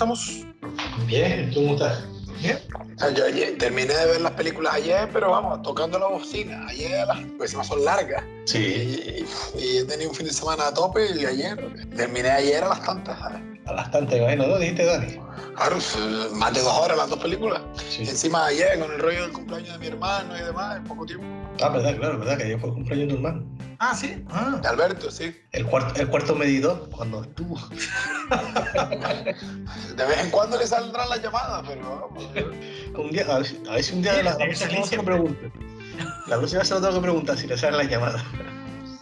estamos? Bien, ¿tú cómo estás? Bien. yo ayer, terminé de ver las películas ayer, pero vamos, tocando la bocina. Ayer las pues son largas. Sí. Y, y, he tenido un fin de semana a tope y ayer, terminé ayer a las tantas. ¿sabes? A las tantas, imagino, ¿no? Dijiste, Dani. Claro, más de dos horas las dos películas. Sí. Encima ayer con el rollo del cumpleaños de mi hermano y demás, en poco tiempo. Ah, verdad, claro, verdad, que ayer fue el cumpleaños de tu hermano. Ah, sí. Ah. De Alberto, sí. El cuarto, el cuarto medidor, cuando estuvo. De vez en cuando le saldrán las llamadas, pero vamos. Un día, a, ver, si- a ver si un día Sí, la, la próxima se lo siempre. pregunto. La próxima se lo tengo que preguntar si le salen las llamadas.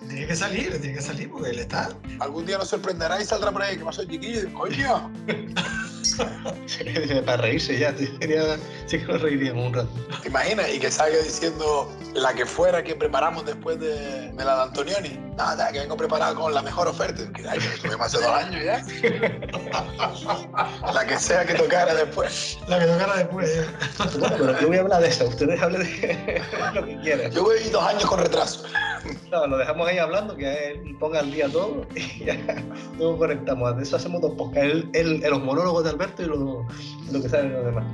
Tiene que salir, tiene que salir porque él está. Algún día nos sorprenderá y saldrá por ahí. ¿Qué pasó, chiquillo? Coño. Para reírse ya, sería, sí que nos reiríamos un rato. ¿Te imaginas? Y que salga diciendo la que fuera que preparamos después de, de la de Antonioni. Nada, que vengo preparado con la mejor oferta. Que hace dos años ya. la que sea que tocara después. La que tocara después. Pero yo voy a hablar de eso, ustedes hablen de lo que quieran. Yo voy dos años con retraso. No, lo dejamos ahí hablando, que él ponga al día todo y ya luego conectamos. De eso hacemos dos podcasts. Él- los monólogos de Alberto y lo, lo que saben los demás.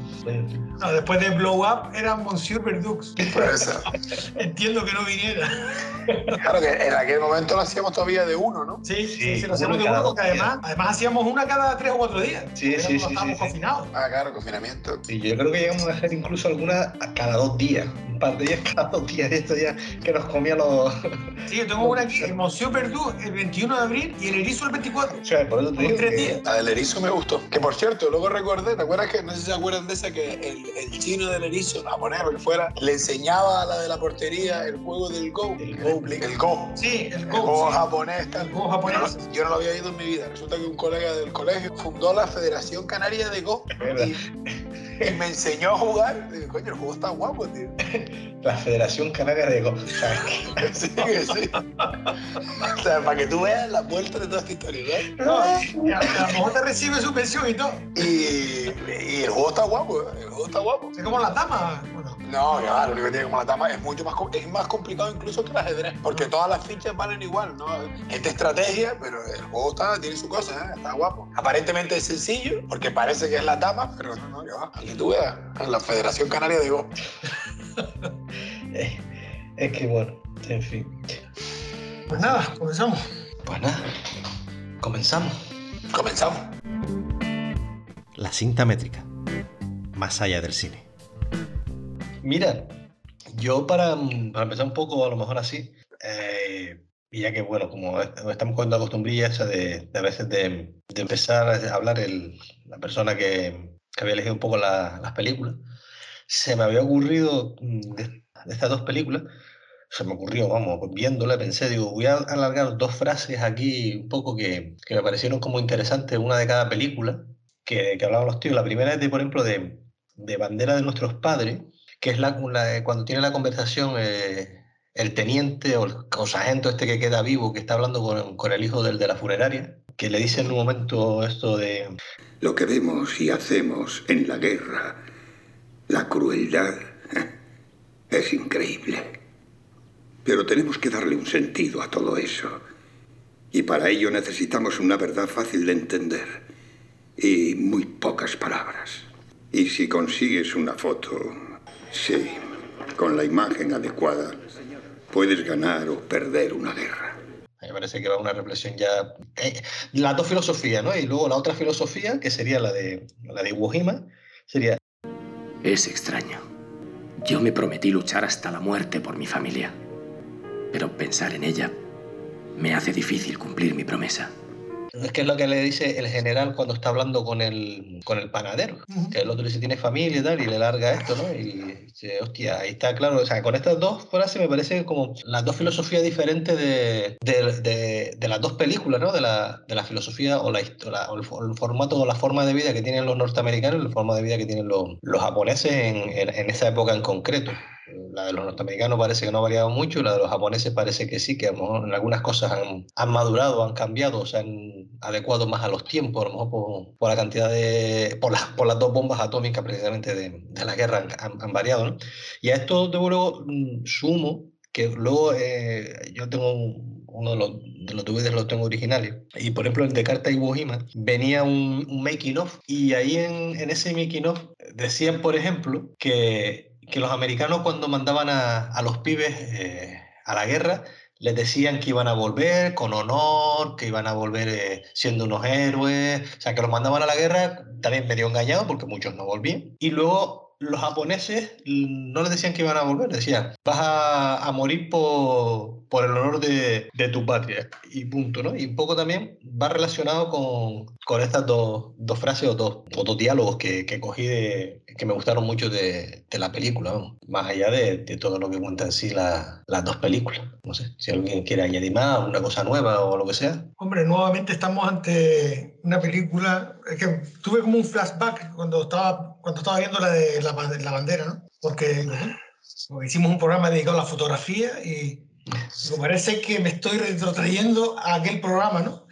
No, después de Blow Up era Monsieur Verdux. Por eso. Entiendo que no viniera. Claro que en aquel momento lo hacíamos todavía de uno, ¿no? Sí, sí, Sí, sí, lo hacíamos de uno porque además, además hacíamos una cada tres o cuatro días. Sí, sí, sí, Estábamos sí, confinados. Ah, claro, confinamiento. Y yo creo que llegamos a hacer incluso algunas a cada dos días. Un par de días cada dos días. Esto ya que nos comía los. Sí, yo tengo una aquí, el Monsieur Verdux el 21 de abril y el Erizo el 24. O sea, por eso te Como digo tres días. La del erizo me gustó. Que por cierto, luego recordé, ¿te acuerdas que, no sé si se acuerdan de esa, que el, el chino del erizo, japonés, lo que fuera, le enseñaba a la de la portería el juego del Go? El Go. explica- El Go. Sí, el El Go Go. sí. japonés, tal. El Go japonés. Yo no, yo no lo había ido en mi vida. Resulta que un colega del colegio fundó la Federación Canaria de Go me enseñó a jugar. Digo, coño, el juego está guapo, tío. La Federación Canaria de Golf. Que- Sí, que sí. O sea, para que tú veas la vuelta de toda esta historia, ¿no? No, y a, a lo mejor te recibe su pensión y todo. Y, y el juego está guapo, ¿eh? El juego está guapo. Es como las damas. Bueno, No, ya, lo único que tiene como la dama es mucho más, es más complicado incluso que el ajedrez, porque todas las fichas valen igual, ¿no? Es de estrategia, pero el juego está, tiene su cosa, ¿eh? está guapo. Aparentemente es sencillo, porque parece que es la dama, pero no, no, va. Aquí tú veas, en la Federación Canaria de Go. eh, es que bueno, en fin. pues nada, comenzamos. Pues nada, comenzamos. Comenzamos. La cinta métrica. Más allá del cine. Mira, yo para, para empezar un poco, a lo mejor así, eh, y ya que, bueno, como est- estamos con la costumbrilla esa de, de a veces de, de empezar a hablar el, la persona que, que había elegido un poco la- las películas, se me había ocurrido mm, de, estas dos películas, se me ocurrió, vamos, viéndola, pensé, digo, voy a alargar dos frases aquí un poco que, que me parecieron como interesantes, una de cada película, que, que hablaban los tíos. La primera es de, por ejemplo, de, de Bandera de nuestros padres, que es la, cuando tiene la conversación eh, el teniente o el, sargento este que queda vivo, que está hablando con, con el hijo del de la funeraria, que le dice en un momento esto de, Lo que vemos y hacemos en la guerra, la crueldad, es increíble. Pero tenemos que darle un sentido a todo eso. Y para ello necesitamos una verdad fácil de entender y muy pocas palabras. Y si consigues una foto, sí, con la imagen adecuada, puedes ganar o perder una guerra. Me parece que va una reflexión ya, eh, las dos filosofías, ¿no? Y luego la otra filosofía, que sería la de, la de Iwo Jima, sería, Es extraño. Yo me prometí luchar hasta la muerte por mi familia. Pero pensar en ella me hace difícil cumplir mi promesa. Es que es lo que le dice el general cuando está hablando con el, con el panadero. Que el otro dice tiene familia y tal, y le larga esto, ¿no? Y dice, hostia, ahí está claro. O sea, con estas dos frases me parece como las dos filosofías diferentes de, de, de- de las dos películas, ¿no? De la, de la filosofía o, la, o la- o el, fo- el formato o la forma de vida que tienen los norteamericanos y la forma de vida que tienen los, los japoneses en, en, en esa época en concreto. La de los norteamericanos parece que no ha variado mucho, la de los japoneses parece que sí, que a lo mejor en algunas cosas han, han madurado, han cambiado, se han adecuado más a los tiempos, a lo mejor por, por la cantidad de. Por, las por las dos bombas atómicas precisamente de, de la guerra han, han- variado. ¿no? Y a esto, de luego, mm, sumo que luego eh, yo tengo un- uno de los, de los DVDs, los tengo originales, y por ejemplo el de Carta y Wojima venía un, un making of, y ahí en, en ese making of decían, por ejemplo, que, que los americanos cuando mandaban a, a los pibes eh, a la guerra, les decían que iban a volver con honor, que iban a volver eh, siendo unos héroes, o sea, que los mandaban a la guerra también medio engañados porque muchos no volvían. Y luego los japoneses no les decían que iban a volver, decían, vas a, a morir por, por el honor de, de tu patria. Y punto, ¿no? Y un poco también va relacionado con, con estas dos, dos frases o dos, dos diálogos que, que cogí de, que me gustaron mucho de, de la película, más allá de, de todo lo que cuentan en sí la- las dos películas. No sé, si alguien quiere añadir más, una cosa nueva o lo que sea. Hombre, nuevamente estamos ante una película. Es que tuve como un flashback cuando estaba, cuando estaba viendo la de la, la bandera, ¿no? Porque, porque hicimos un programa dedicado a la fotografía y, me parece que me estoy retrotrayendo a aquel programa, ¿no?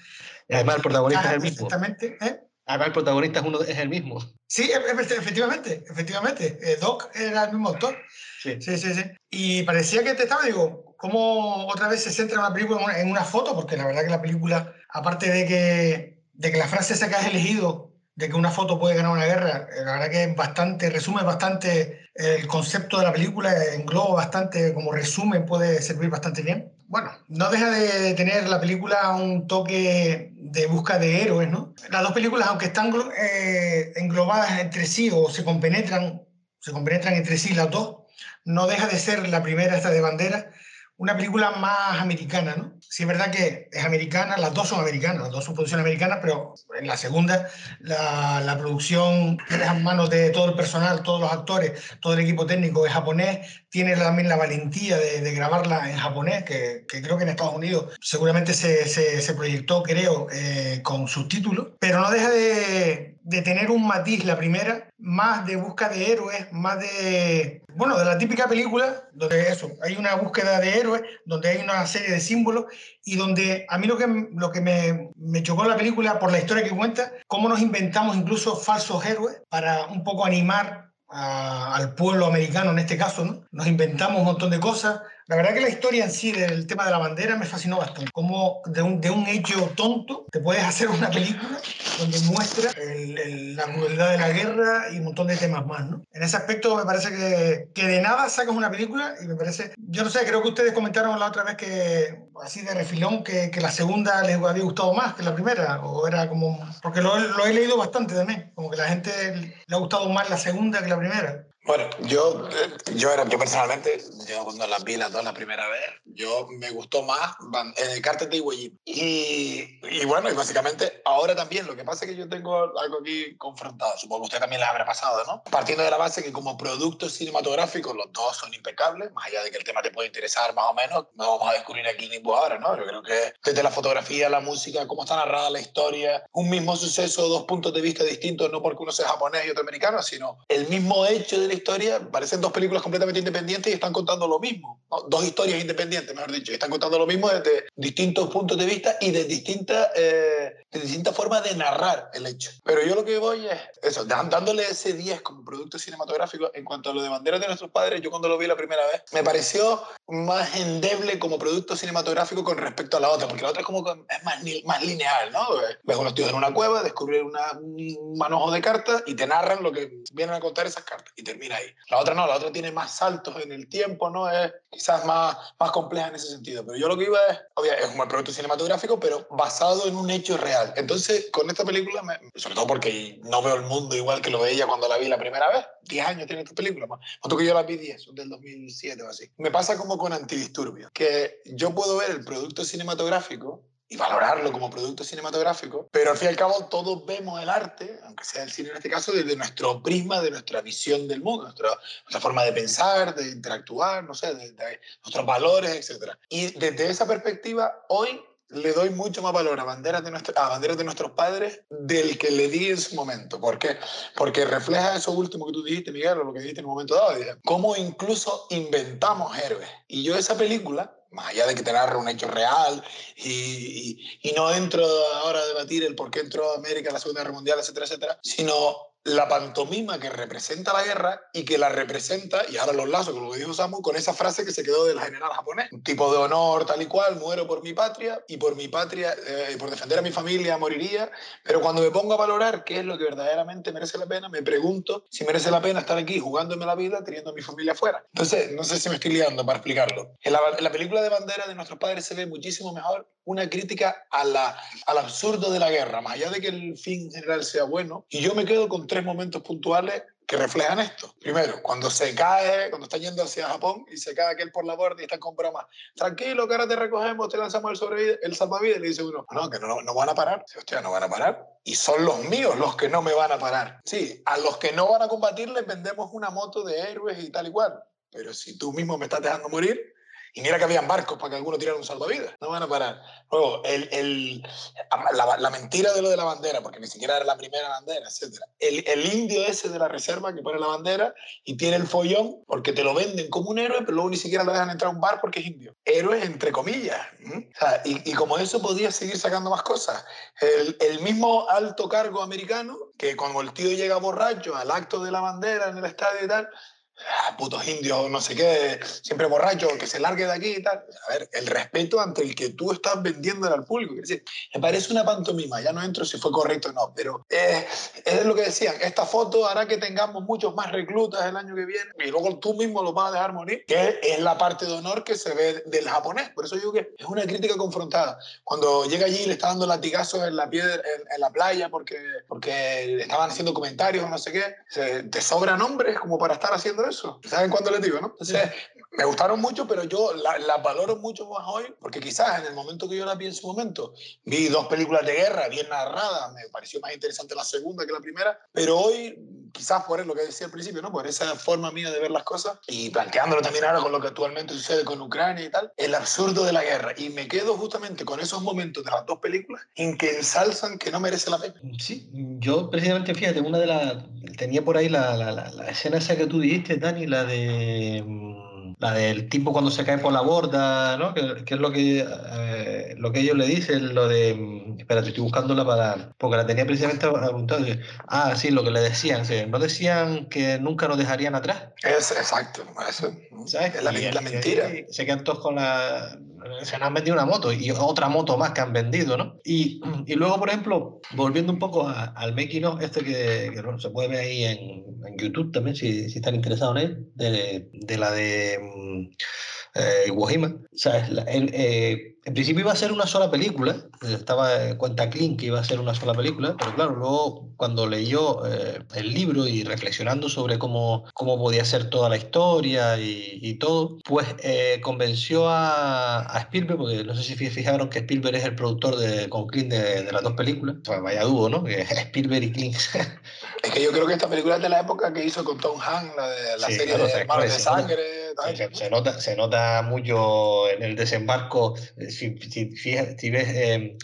Y además el protagonista es Ah, el mismo. Exactamente. ¿eh? Además el protagonista es, uno, es el mismo. Sí, e- e- efectivamente, efectivamente. Eh, Doc era el mismo autor. Sí. Sí, sí, sí. Y parecía que te estaba, digo, ¿cómo otra vez se centra una película en una, en una foto? Porque la verdad que la película, aparte de que, de que la frase esa que has elegido, de que una foto puede ganar una guerra, eh, la verdad que es bastante, resume bastante el concepto de la película, engloba bastante, como resumen, puede servir bastante bien. Bueno, no deja de tener la película un toque de busca de héroes, ¿no? Las dos películas, aunque están eh, englobadas entre sí o se compenetran, se compenetran entre sí las dos, no deja de ser la primera, esta de bandera, una película más americana, ¿no? Sí es verdad que es americana, las dos son americanas, las dos son producciones americanas, pero en la segunda la, la producción en manos de todo el personal, todos los actores, todo el equipo técnico es japonés, tiene también la valentía de, de grabarla en japonés, que, que creo que en Estados Unidos seguramente se, se, se proyectó, creo, eh, con subtítulos, pero no deja de, de tener un matiz, la primera, más de busca de héroes, más de, bueno, de la típica película, donde eso, hay una búsqueda de héroes, donde hay una serie de símbolos y donde a mí lo que, lo que me, me chocó la película por la historia que cuenta, cómo nos inventamos incluso falsos héroes para un poco animar al pueblo americano en este caso, ¿no? Nos inventamos un montón de cosas. La verdad que la historia en sí del tema de la bandera me fascinó bastante. Cómo de un, de un hecho tonto te puedes hacer una película donde muestra la crueldad de la guerra y un montón de temas más, ¿no? En ese aspecto me parece que, que de nada sacas una película y me parece... Yo no sé, creo que ustedes comentaron la otra vez que, así de refilón, que, que la segunda les había gustado más que la primera, o era como... Porque lo, lo he leído bastante también, como que la gente le ha gustado más la segunda que la primera. Bueno, yo, eh, yo, era, yo personalmente, yo cuando las vi las dos la primera vez, yo me gustó más eh, Carter de Jima. Y, y bueno, y básicamente ahora también, lo que pasa es que yo tengo algo aquí confrontado, supongo que usted también les habrá pasado, ¿no? Partiendo de la base que como productos cinematográficos los dos son impecables, más allá de que el tema te puede interesar más o menos, no vamos a descubrir aquí ni ahora, ¿no? Yo creo que desde la fotografía, la música, cómo está narrada la historia, un mismo suceso, dos puntos de vista distintos, no porque uno sea japonés y otro americano, sino el mismo hecho de la historia, parecen dos películas completamente independientes y están contando lo mismo, ¿no? dos historias independientes, mejor dicho, están contando lo mismo desde distintos puntos de vista y de distintas, eh, de distintas formas de narrar el hecho. Pero yo lo que voy es eso, dándole ese 10 como producto cinematográfico en cuanto a lo de Banderas de nuestros padres, yo cuando lo vi la primera vez, me pareció más endeble como producto cinematográfico con respecto a la otra, porque la otra es como es más, más lineal, ¿no? Ves unos tíos en una cueva, descubren una- un manojo de cartas y te narran lo que vienen a contar esas cartas y termina ahí. La otra no, la otra tiene más saltos en el tiempo, ¿no? Es quizás más, más compleja en ese sentido. Pero yo lo que iba es, obvio, es un producto cinematográfico, pero basado en un hecho real. Entonces, con esta película, me- sobre todo porque no veo el mundo igual que lo veía cuando la vi la primera vez, 10 años tiene esta película, más. Que yo la vi 10, son del 2007 o así. Me pasa como con Antidisturbios, que yo puedo ver el producto cinematográfico y valorarlo como producto cinematográfico, pero al fin y al cabo todos vemos el arte, aunque sea el cine en este caso, desde nuestro prisma, de nuestra visión del mundo, nuestra, nuestra forma de pensar, de interactuar, no sé, de, de nuestros valores, etc. Y desde esa perspectiva, hoy le doy mucho más valor a banderas, de nuestra- a banderas de nuestros padres del que le di en su momento. ¿Por qué? Porque refleja eso último que tú dijiste, Miguel, o lo que dijiste en un momento dado, dije, cómo incluso inventamos héroes. Y yo esa película, más allá de que te un hecho real, y, y- no entro ahora a debatir el por qué entró América en la Segunda Guerra Mundial, etcétera, etcétera, sino la pantomima que representa la guerra y que la representa, y ahora los lazos, como lo dijo Samu, con esa frase que se quedó del general japonés. Un tipo de honor tal y cual, muero por mi patria y por mi patria, eh, por defender a mi familia moriría, pero cuando me pongo a valorar qué es lo que verdaderamente merece la pena, me pregunto si merece la pena estar aquí jugándome la vida teniendo a mi familia afuera. Entonces, no sé si me estoy liando para explicarlo. En la, en la película de bandera de nuestros padres se ve muchísimo mejor una crítica a la, al absurdo de la guerra, más allá de que el fin general sea bueno. Y yo me quedo con tres momentos puntuales que reflejan esto. Primero, cuando se cae, cuando está yendo hacia Japón y se cae aquel por la borda y está con broma, tranquilo, que ahora te recogemos, te lanzamos el, el salvavidas, y le dice uno, no, que no, no van a parar. Dice, hostia, no van a parar. Y son los míos los que no me van a parar. Sí, a los que no van a combatir les vendemos una moto de héroes y tal y cual. Pero si tú mismo me estás dejando morir, y mira que habían barcos para que alguno tirara un salvavidas. No van a parar. Luego, el, el, la, mentira de lo de la bandera, porque ni siquiera era la primera bandera, etc. El, el, indio ese de la reserva que pone la bandera y tiene el follón porque te lo venden como un héroe, pero luego ni siquiera lo dejan entrar a un bar porque es indio. Héroes entre comillas. Y, y, como eso podía seguir sacando más cosas. El mismo alto cargo americano, que cuando el tío llega borracho al acto de la bandera en el estadio y tal, ah, putos indios, no sé qué, siempre borracho, que se largue de aquí y tal. A ver, el respeto ante el que tú estás vendiendo al público. Es decir, me parece una pantomima, ya no entro si fue correcto o no, pero eh, es lo que decían, esta foto hará que tengamos muchos más reclutas el año que viene y luego tú mismo los vas a dejar morir, que es la parte de honor que se ve del japonés. Por eso digo que es una crítica confrontada. Cuando llega allí le está dando latigazos en la, piedra, en, en la playa porque, porque le estaban haciendo comentarios o no sé qué, se, te sobran hombres como para estar haciendo eso. ¿Saben cuándo les digo, no? Entonces, me gustaron mucho, pero yo las la valoro mucho más hoy, porque quizás en el momento que yo la vi en su momento, vi dos películas de guerra bien narradas, me pareció más interesante la segunda que la primera, pero hoy, quizás por lo que decía al principio, ¿no? por esa forma mía de ver las cosas, y planteándolo también ahora con lo que actualmente sucede con Ucrania y tal, el absurdo de la guerra. Y me quedo justamente con esos momentos de las dos películas en que ensalzan que no merece la pena. Sí, yo precisamente, fíjate, una de las... Tenía por ahí la, la, la, la escena esa que tú dijiste, Dani, la de la del tipo cuando se cae por la borda, ¿no? Que, es lo que, eh, lo que ellos le dicen, lo de... Espérate, estoy buscándola para... Porque la tenía precisamente apuntada. Ah, sí, lo que le decían. ¿sí? No decían que nunca nos dejarían atrás. Es exacto. Eso, ¿Sabes? Es la, Y- la y- mentira. y se quedan todos con la... Se han vendido una moto y otra moto más que han vendido, ¿no? Y, y luego, por ejemplo, volviendo un poco a- al making of, este que, que, bueno, se puede ver ahí en, en YouTube también, si, si están interesados en él, de, de la de mm, eh, Iwo Jima. ¿Sabes? La- el, eh, en principio iba a ser una sola película, eh, estaba eh, cuenta clean que iba a ser una sola película, pero claro, luego cuando leyó eh, el libro y reflexionando sobre cómo, cómo podía ser toda la historia y, y todo, pues eh, convenció a, a Spielberg, porque no sé si fi- fijaron que Spielberg es el productor de, con Clint de, de las dos películas, o sea, vaya dúo, ¿no? Spielberg y Clint. Es que yo creo que esta película es de la época que hizo con Tom Hanks, la, de, la Sí, serie de se- Hermanos de nota. Sangre. Se, se nota, se nota mucho en el desembarco, eh, si, si, si ves eh,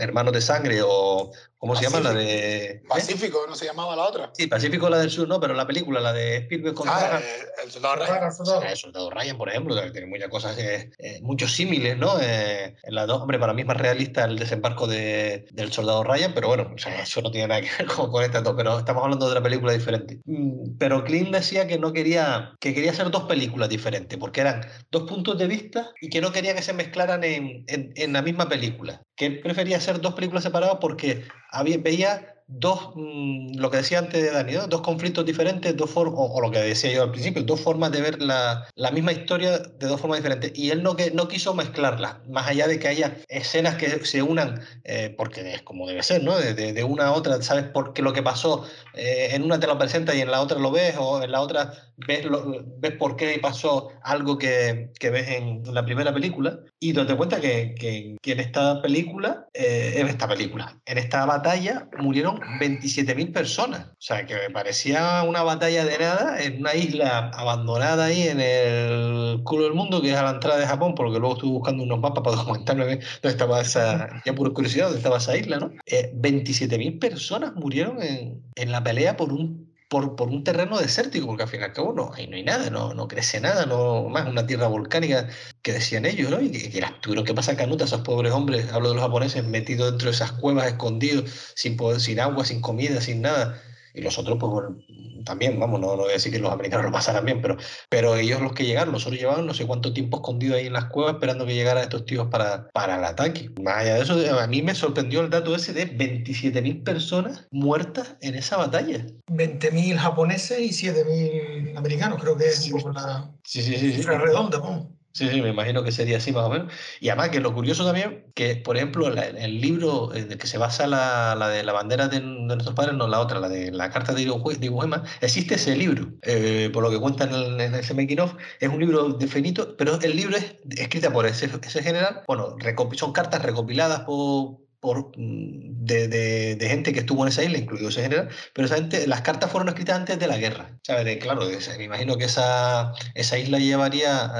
hermanos de sangre o, ¿cómo se llama? La de... ¿eh? Pacífico, ¿no se llamaba la otra? Sí, Pacífico la del Sur, no, pero la película, la de Spielberg con Ah, Ryan, eh, el soldado Ryan. Soldado. el Soldado Ryan, por ejemplo, que tiene muchas cosas, eh, eh, muchos símiles, ¿no? Eh, en las dos, hombre, para mí es más realista el desembarco de, del Soldado Ryan, pero bueno, o sea, eso no tiene nada que ver con, con esta, pero estamos hablando de otra película diferente. Mm, Pero Clint decía que no quería, que quería hacer dos películas diferentes, porque eran dos puntos de vista y que no quería que se mezclaran en, en, en la misma película. Que él prefería hacer dos películas separadas porque había, veía dos, mm, lo que decía antes de Dani, ¿no? dos conflictos diferentes, dos formas, o, lo que decía yo al principio, dos formas de ver la, la misma historia de dos formas diferentes. Y él no, que, no quiso mezclarlas, más allá de que haya escenas que se unan, eh, porque es como debe ser, ¿no? De, de- una a otra, sabes por qué lo que pasó, eh, en una te lo presenta y en la otra lo ves, o en la otra ves, lo- ves por qué pasó algo que, que ves en la primera película, y te das cuenta que, que- que en esta película, eh, en esta película, en esta batalla murieron 27.000 personas. O sea, que me parecía una batalla de nada en una isla abandonada ahí en el culo del mundo, que es a la entrada de Japón, porque luego estuve buscando unos mapas para documentarme dónde estaba esa, ya por curiosidad, dónde estaba esa isla, ¿no? Eh, 27.000 personas murieron en, en la pelea por un por, por un terreno desértico, porque al fin y al cabo no, ahí no hay nada, no, no crece nada, no más una tierra volcánica que decían ellos, ¿no? Y que, que las tuvieron que pasar canuta esos pobres hombres, hablo de los japoneses, metidos dentro de esas cuevas, escondidos, sin, poder, sin agua, sin comida, sin nada. Y los otros, pues bueno, también, vamos, no, no voy a decir que los americanos lo pasaran bien, pero, pero ellos los que llegaron, nosotros llevaban no sé cuánto tiempo escondido ahí en las cuevas esperando que llegaran estos tíos para, para el ataque. Más allá de eso, a mí me sorprendió el dato ese de 27.000 personas muertas en esa batalla. 20.000 japoneses y 7.000 americanos, creo que es un poco la Sí, sí, sí. sí. cifra redonda. vamos. Sí, sí, me imagino que sería así más o menos. Y además que lo curioso también, que por ejemplo la- el libro en el que se basa la, la de la bandera de, nuestros padres, no la otra, la de la carta de Iwo Jue- de Iwo Jima, existe ese libro, eh, por lo que cuentan en, en ese making es un libro de Fenito, pero el libro es escrita por ese, ese general, bueno, son cartas recopiladas por por, mm, de, de- de gente que estuvo en esa isla, incluido ese general, pero esa gente, las cartas fueron escritas antes de la guerra. ¿sabes? Claro, me imagino que esa, esa isla llevaría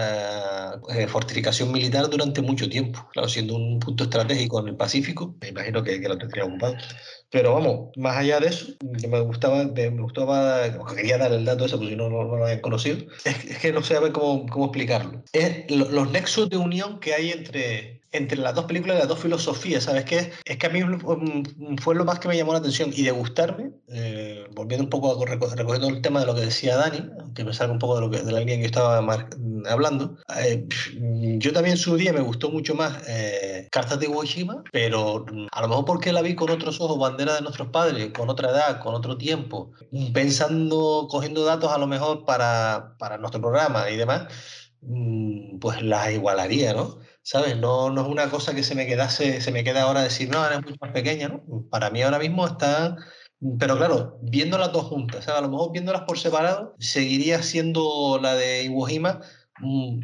eh, eh, fortificación militar durante mucho tiempo, claro, siendo un punto estratégico en el Pacífico, me imagino que, que lo tendría ocupado. Pero vamos, más allá de eso, que me gustaba, me, gustaba, quería dar el dato ese, porque si no, no, no lo habían conocido, es, es que no sé a cómo, cómo explicarlo. Es lo- los nexos de unión que hay entre, entre las dos películas las dos filosofías, ¿sabes qué? Es que a mí mm, fue lo más que me llamó la atención y de gustarme, eh, volviendo un poco a reco- recogiendo el tema de lo que decía Dani, aunque me salga un poco de, lo que, de la línea que estaba mar- hablando, eh, yo también en su día me gustó mucho más eh, Cartas de Iwo Jima, pero mm, a lo mejor porque la vi con otros ojos, bandera de nuestros padres, con otra edad, con otro tiempo, pensando, cogiendo datos a lo mejor para, para nuestro programa y demás, mm, pues las igualaría, ¿no? ¿Sabes? No, no es una cosa que se me quedase, se me queda ahora decir, no, eres mucho más pequeña, ¿no? Para mí ahora mismo está. Pero claro, viéndolas dos juntas, ¿sabes? A lo mejor viéndolas por separado, seguiría siendo la de Iwo Jima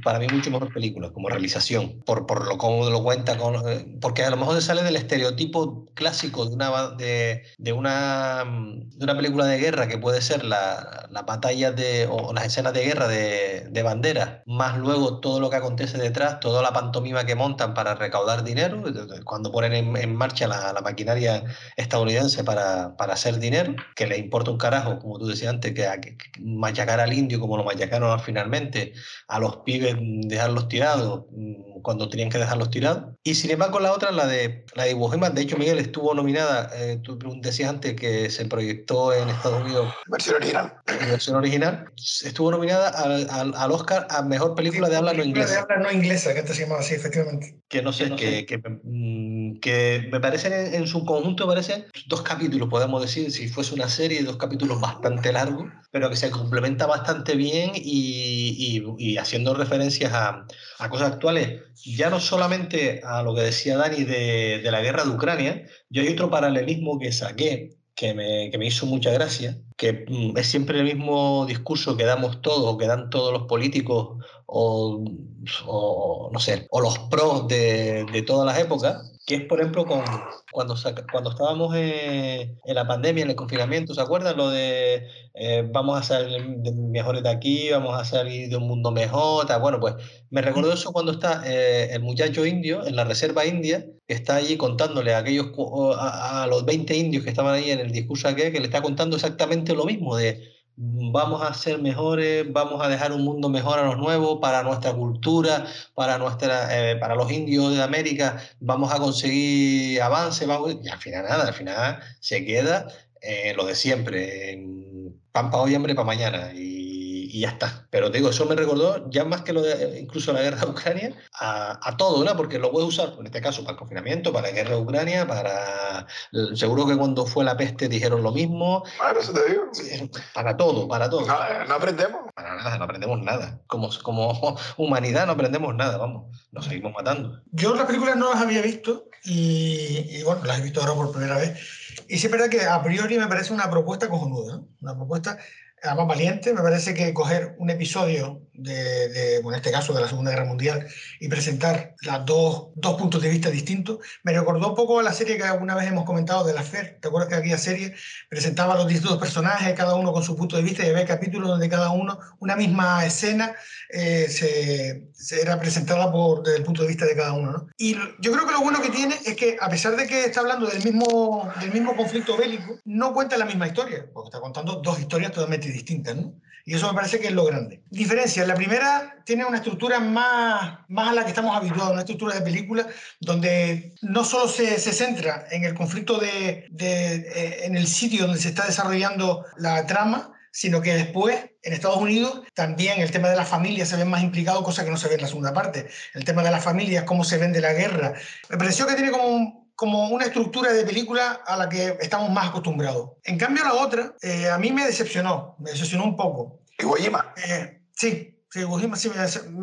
para mí mucho mejor película como realización, por, por lo cómo lo cuenta, con, eh, porque a lo mejor sale del estereotipo clásico de una, de, de una, mm, de una película de guerra que puede ser la, la batalla de, o las escenas de guerra de, de bandera, más luego todo lo que acontece detrás, toda la pantomima que montan para recaudar dinero, cuando ponen en, en marcha la, la maquinaria estadounidense para, para hacer dinero, que les importa un carajo, como tú decías antes, que, que- que machacar al indio como lo machacaron finalmente, a los pibes dejarlos tirados cuando tenían que dejarlos tirados. Y sin embargo la otra, la de, la de Iwo Jima, de hecho Miguel estuvo nominada, eh, tú decías antes que se proyectó en Estados Unidos Versión original. versión original, estuvo nominada al, al- al Oscar a Mejor Película de Habla No Inglesa. De habla no inglesa, que antes se llamaba así, efectivamente. que no sé, que, que, mm, que me parecen en, su conjunto, parecen dos capítulos, podemos decir, si fuese una serie, dos capítulos bastante largos, pero que se complementa bastante bien y, y- y haciendo referencias a, a cosas actuales, ya no solamente a lo que decía Dani de, de la guerra de Ucrania, yo hay otro paralelismo que saqué que me, que me hizo mucha gracia, que mm, es siempre el mismo discurso que damos todos, que dan todos los políticos, o, o, no sé, o los pros de, de todas las épocas, que es, por ejemplo, con, cuando, cuando estábamos eh, en la pandemia, en el confinamiento, ¿se acuerdan? Lo de eh, vamos a salir mejores de aquí, vamos a salir de un mundo mejor, tal. Bueno, pues me recordó eso cuando está eh, el muchacho indio en la reserva india, que está allí contándole a aquellos, a, a los 20 indios que estaban ahí en el discurso aquel, que le está contando exactamente lo mismo, de "Mm, vamos a ser mejores, vamos a dejar un mundo mejor a los nuevos, para nuestra cultura, para, nuestra, eh, para los indios de América, vamos a conseguir avance, vamos, y al final nada, al final se queda eh, lo de siempre, pan para hoy, hambre para mañana, y, y ya está. Pero te digo, eso me recordó, ya más que lo de incluso la guerra de Ucrania, a, a todo, ¿no? Porque lo puedes usar, en este caso, para el confinamiento, para la guerra de Ucrania, para... Seguro que cuando fue la peste dijeron lo mismo, Bueno, eso te digo. para todo, para todo. No, eh, no aprendemos. Para nada, no aprendemos nada. Como, como humanidad no aprendemos nada, vamos, nos seguimos matando. Yo las películas no las había visto y, y, bueno, las he visto ahora por primera vez. Y sí es verdad que a priori me parece una propuesta cojonuda, ¿no? Una propuesta además valiente. Me parece que coger un episodio de, de, bueno, en este caso de la Segunda Guerra Mundial y presentar las dos, dos puntos de vista distintos, me recordó un poco a la serie que alguna vez hemos comentado de la FER. ¿Te acuerdas que aquella serie presentaba a los distintos personajes, cada uno con su punto de vista y había capítulos donde cada uno, una misma escena, eh, se, se, era presentada por, desde el punto de vista de cada uno. ¿no? Y yo creo que lo bueno que tiene es que, a pesar de que está hablando del mismo, del mismo conflicto bélico, no cuenta la misma historia, porque está contando dos historias totalmente distintas. ¿no? Y eso me parece que es lo grande. Diferencia, la primera tiene una estructura más, más a la que estamos habituados, una estructura de película donde no solo se, se centra en el conflicto de, de eh, en el sitio donde se está desarrollando la trama, sino que después en Estados Unidos también el tema de la familia se ve más implicado, cosa que no se ve en la segunda parte. El tema de la familia, cómo se vende la guerra. Me pareció que tiene como, como una estructura de película a la que estamos más acostumbrados. En cambio, la otra, eh, a mí me decepcionó, me decepcionó un poco. Iwo Jima. Eh, sí, Sí, sí,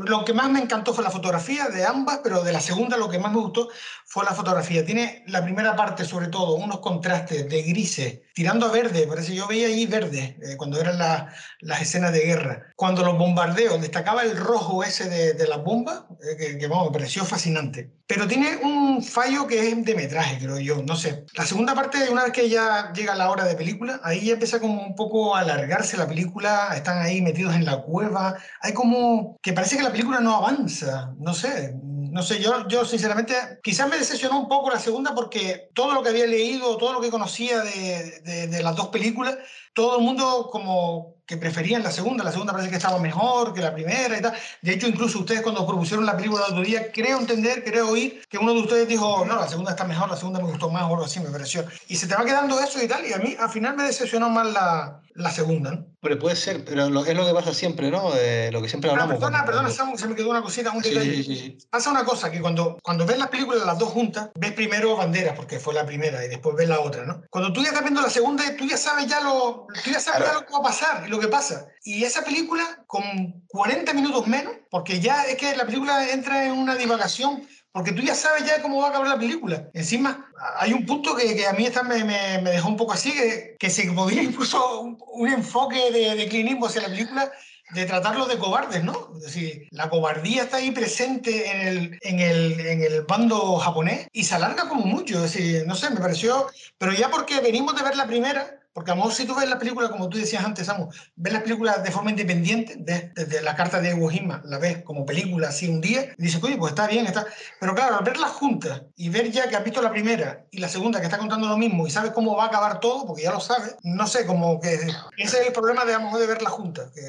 lo que más me encantó fue la fotografía de ambas, pero de la segunda lo que más me gustó fue la fotografía. Tiene la primera parte, sobre todo, unos contrastes de grises, tirando a verde, parece yo veía ahí verde, eh, cuando eran las escenas de guerra. Cuando los bombardeos, destacaba el rojo ese de, de las bombas, eh, que, que vamos, me pareció fascinante. Pero tiene un fallo que es de metraje, creo yo, no sé. La segunda parte, una vez que ya llega la hora de película, ahí ya empieza como un poco a alargarse la película, están ahí metidos en la cueva, hay como que parece que la película no avanza, no sé, no sé, yo, yo sinceramente quizás me decepcionó un poco la segunda porque todo lo que había leído, todo lo que conocía de, de, de las dos películas, todo el mundo como que preferían la segunda, la segunda parece que estaba mejor que la primera y tal. De hecho, incluso ustedes cuando propusieron la película el otro día, creo entender, creo oír que uno de ustedes dijo, no, la segunda está mejor, la segunda me gustó más o algo así, me pareció. Y se te va quedando eso y tal, y a mí al final me decepcionó más la, la segunda, ¿no? Pero puede ser, pero lo, es lo que pasa siempre, ¿no? Eh, lo que siempre hablamos. Ah, perdona, cuando- perdona, se me quedó una cosita, un Sí, detalle. sí, sí, sí. Pasa una cosa, que cuando, cuando ves las películas las dos juntas, ves primero Banderas, porque fue la primera, y después ves la otra, ¿no? Cuando tú ya estás viendo la segunda, tú ya sabes ya lo, tú ya sabes ya lo que va a pasar y lo que pasa. Y esa película, con 40 minutos menos, porque ya es que la película entra en una divagación, porque tú ya sabes ya cómo va a acabar la película. Encima, hay un punto que, que a mí esta me, me, me dejó un poco así, que, que se podría incluso un, un enfoque de, de clinismo hacia la película de tratarlos de cobardes, ¿no? Es decir, la cobardía está ahí presente en el, en el, en el bando japonés y se alarga como mucho. Es decir, no sé, me pareció, pero ya porque venimos de ver la primera, porque a lo mejor si tú ves la película, como tú decías antes, Samu, ves las películas de forma independiente, ves desde la carta de Iwo Jima, la ves como película así un día, y dices, oye, pues está bien, está... Pero claro, al verlas juntas y ver ya que has visto la primera y la segunda que está contando lo mismo y sabes cómo va a acabar todo, porque ya lo sabes, no sé, como que ese es el problema de, a lo mejor de verlas juntas, que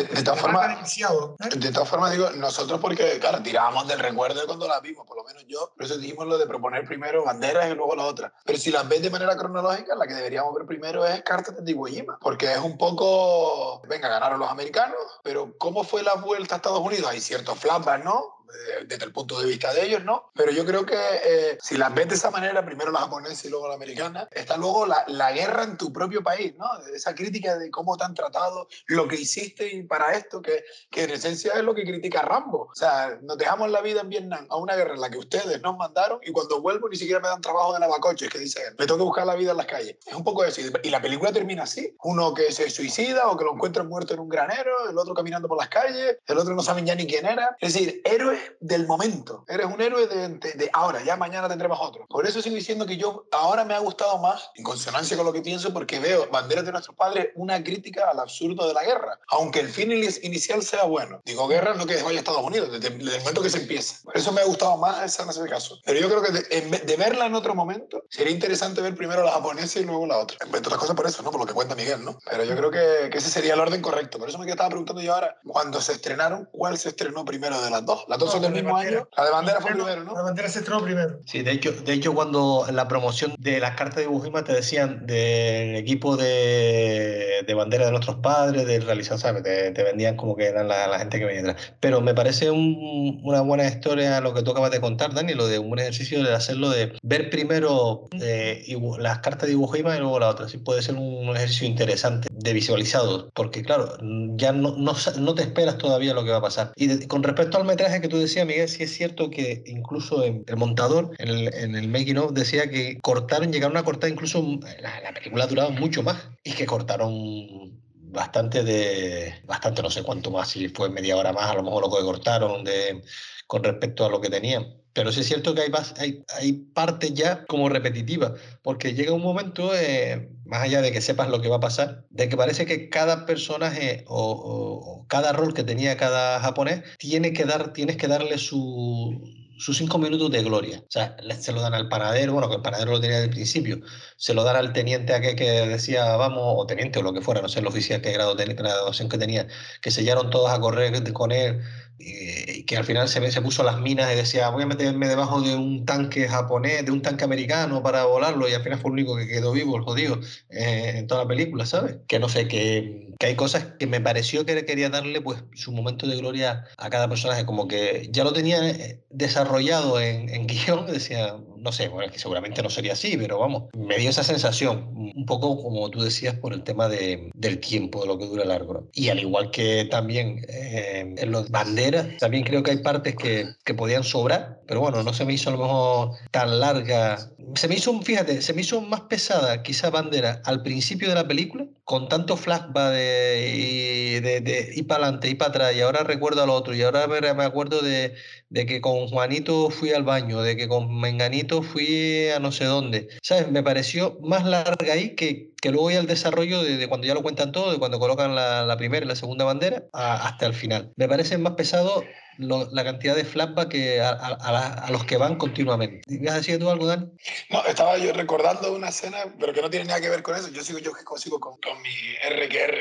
De, de todas formas. ¿eh? de todas formas, digo, nosotros porque, claro, tirábamos del recuerdo de cuando las vimos, por lo menos yo, por eso dijimos lo de proponer primero banderas y luego la otra. Pero si las ves de manera cronológica, la que deberíamos ver primero es de Iwo Jima, porque es un poco, venga, ganaron los americanos, pero ¿cómo fue la vuelta a Estados Unidos? Hay ciertos flashbacks, ¿no? Eh, Desde el punto de vista de ellos, ¿no? Pero yo creo que eh, si las ves de esa manera, primero la japonesa y luego la americana, está luego la, la guerra en tu propio país, ¿no? Esa crítica de cómo te han tratado, lo que hiciste y para esto, que, que en esencia es lo que critica Rambo. O sea, nos dejamos la vida en Vietnam a una guerra en la que ustedes nos mandaron y cuando vuelvo ni siquiera me dan trabajo de lavacoches, que dice él. Me tengo que buscar la vida en las calles. Es un poco eso. Y la película termina así. Uno que se suicida o que lo encuentran muerto en un granero, el otro caminando por las calles, el otro no saben ya ni quién era. Es decir, héroes del momento. Eres un héroe de, de- de ahora, ya mañana tendremos otro. Por eso sigo diciendo que yo ahora me ha gustado más, en consonancia con lo que pienso, porque veo Banderas de nuestros padres una crítica al absurdo de la guerra. Aunque el fin ini- inicial sea bueno. Digo guerra no que vaya a Estados Unidos, desde, desde el momento que se empieza. Por eso me ha gustado más esa en ese caso. Pero yo creo que de, de verla en otro momento, sería interesante ver primero la japonesa y luego la otra. Entre otras cosas por eso, ¿no? Por lo que cuenta Miguel, ¿no? Pero yo creo que, que ese sería el orden correcto. Por eso me estaba preguntando yo ahora, cuando se estrenaron, ¿cuál se estrenó primero de las dos? Las dos No, son del la de mismo Bandera. año. La de bandera fue primero, ¿no? La bandera se estrenó primero. Sí, de hecho, de hecho, cuando en la promoción de las cartas de Iwo Jima te decían del equipo de, de bandera de nuestros padres, del realizador, ¿sabes? Te, te vendían como que eran la, la gente que venía detrás. Pero me parece un- una buena historia lo que tú acabas de contar, Dani, lo de un buen ejercicio de hacerlo de ver primero eh, las cartas de Iwo Jima y luego la otra. Sí, puede ser un ejercicio interesante de visualizado, porque claro, ya no, no, no te esperas todavía lo que va a pasar. Y con respecto al metraje que tú decías, Miguel, sí es cierto que incluso en- el montador, en el, en el making of, decía que cortaron, llegaron a cortar incluso, la, la película ha durado mucho más y que cortaron bastante de, bastante no sé cuánto más, si fue media hora más, a lo mejor lo que cortaron de, con respecto a lo que tenían. Pero sí es cierto que hay, hay, hay partes ya como repetitivas, porque llega un momento, eh, más allá de que sepas lo que va a pasar, de que parece que cada personaje o, cada rol que tenía cada japonés tiene que dar, tienes que darle su, sus cinco minutos de gloria. O sea, se lo dan al panadero, bueno, que el panadero lo tenía desde el principio, se lo dan al teniente aquel que decía, vamos, o teniente o lo que fuera, no sé, el oficial qué grado de graduación que tenía, que sellaron todos a correr con él, y que al final se, se puso las minas y decía, voy a meterme debajo de un tanque japonés, de un tanque americano para volarlo, y al final fue el único que quedó vivo, el jodido, eh, en toda la película, ¿sabes? Que no sé, que, que, hay cosas que me pareció que quería darle pues su momento de gloria a cada personaje, como que ya lo tenía eh, desarrollado en, en guion, decía, no sé, bueno, que seguramente no sería así, pero vamos, me dio esa sensación, un poco como tú decías, por el tema de, del tiempo, de lo que dura el árbol. Y al igual que también eh, en los banderas, también creo que hay partes que, que, podían sobrar, pero bueno, no se me hizo a lo mejor tan larga. Se me hizo, fíjate, se me hizo más pesada quizá bandera al principio de la película, con tanto flashback de, de, de, y para adelante y para atrás, y ahora recuerdo al otro, y ahora me acuerdo de, de que con Juanito fui al baño, de que con Menganito fui a no sé dónde. ¿Sabes? Me pareció más larga ahí que, que luego ya el desarrollo de, cuando ya lo cuentan todo, de cuando colocan la, primera y la segunda bandera, hasta el final. Me parece más pesado la cantidad de flashback que a, a, los que van continuamente. ¿Ibas a decir tú algo, Dan? No, estaba yo recordando una escena, pero que no tiene nada que ver con eso. Yo sigo yo que consigo con, con mi RQR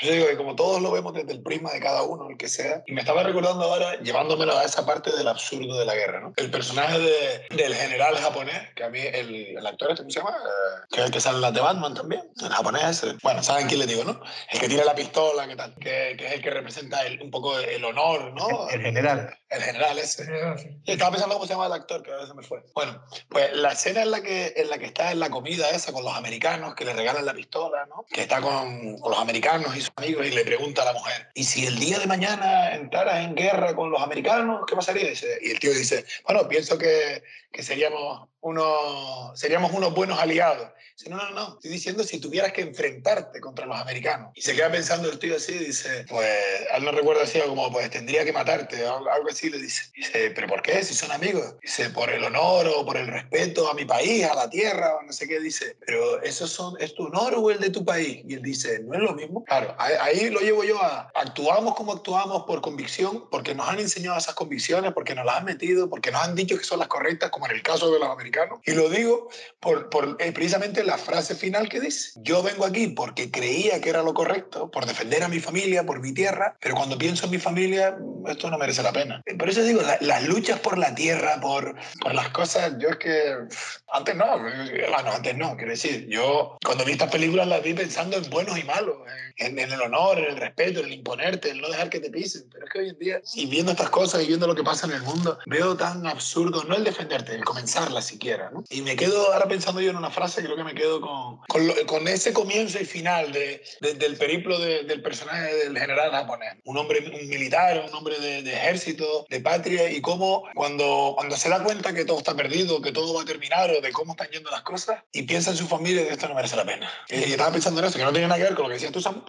yo digo que como todos lo vemos desde el prisma de cada uno, el que sea, y me estaba recordando ahora, llevándomelo a esa parte del absurdo de la guerra, ¿no? El personaje de, del general japonés, que a mí el, el actor este, ¿cómo se llama? Eh, que es el que sale en las de Batman también, el japonés, bueno, ¿saben quién le digo, no? El que tiene la pistola, ¿qué tal? Que, que es el que representa el, un poco el honor, ¿no? El, el general. El general ese. Y estaba pensando cómo se llama el actor, que a veces me fue. Bueno, pues la escena en la que, en la que está en la comida esa con los americanos, que le regalan la pistola, ¿no? Que está con, con los americanos y amigos y le pregunta a la mujer, ¿y si el día de mañana entraras en guerra con los americanos, qué pasaría? Y el tío dice, bueno, pienso que, que seríamos unos, seríamos unos buenos aliados. Dice, no, no, no, estoy diciendo si tuvieras que enfrentarte contra los americanos. Y se queda pensando el tío así, dice, pues, él no recuerda así, como, pues tendría que matarte, o algo así le dice. Dice, ¿pero por qué? Si son amigos. Dice, por el honor o por el respeto a mi país, a la tierra, o no sé qué. Dice, pero ¿eso son, es tu honor o el de tu país? Y él dice, ¿no es lo mismo? Claro, ahí lo llevo yo a, actuamos como actuamos por convicción, porque nos han enseñado esas convicciones, porque nos las han metido, porque nos han dicho que son las correctas, como en el caso de los americanos. Y lo digo por, por eh, precisamente la frase final que dice, yo vengo aquí porque creía que era lo correcto, por defender a mi familia, por mi tierra, pero cuando pienso en mi familia, esto no merece la pena. Por eso digo, la, las luchas por la tierra, por, por las cosas, yo es que antes no, bueno, antes no, quiero decir, yo cuando vi estas películas las vi pensando en buenos y malos, en, en el honor, en el respeto, en el imponerte, en no dejar que te pisen, pero es que hoy en día, y viendo estas cosas y viendo lo que pasa en el mundo, veo tan absurdo, no el defenderte, el comenzarla siquiera, ¿no? Y me quedo ahora pensando yo en una frase, creo que me quedo con con, con, ese comienzo y final de, de, del periplo de, del personaje del general japonés. Un hombre, un militar, un hombre de, ejército, de patria, y cómo cuando, cuando se da cuenta que todo está perdido, que todo va a terminar, o de cómo están yendo las cosas, y piensa en su familia, de esto no merece la pena. Y, estaba pensando en eso, que no tiene nada que ver con lo que decías tú, Samuel.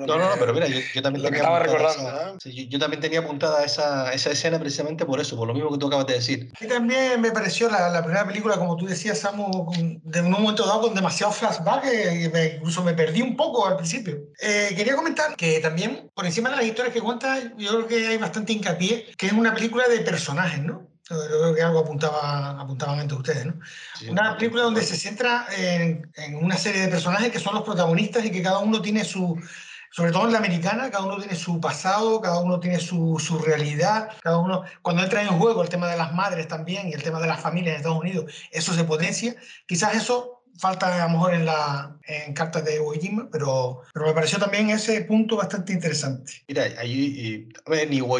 No, no, no, pero mira, yo, yo también lo que estaba recordando. Esa, yo, yo, también tenía apuntada esa, esa escena precisamente por eso, por lo mismo que tú acabas de decir. Y también me pareció la, la primera película, como tú decías, Samu, de un momento dado con demasiado flashback, que me, incluso me perdí un poco al principio. Eh, quería comentar que también, por encima de las historias que cuenta, yo creo que hay bastante hincapié, que es una película de personajes, ¿no? Yo creo que algo apuntaba, apuntaban entre ustedes, ¿no? Sí, una película donde se centra en, en, una serie de personajes que son los protagonistas y que cada uno tiene su, sobre todo en la americana, cada uno tiene su pasado, cada uno tiene su, su, realidad, cada uno, cuando entra en juego el tema de las madres también y el tema de las familias en Estados Unidos, eso se potencia. Quizás eso falta a lo mejor en, la, en cartas de Iwo pero, pero me pareció también ese punto bastante interesante. Mira, ahí, a ver, en Iwo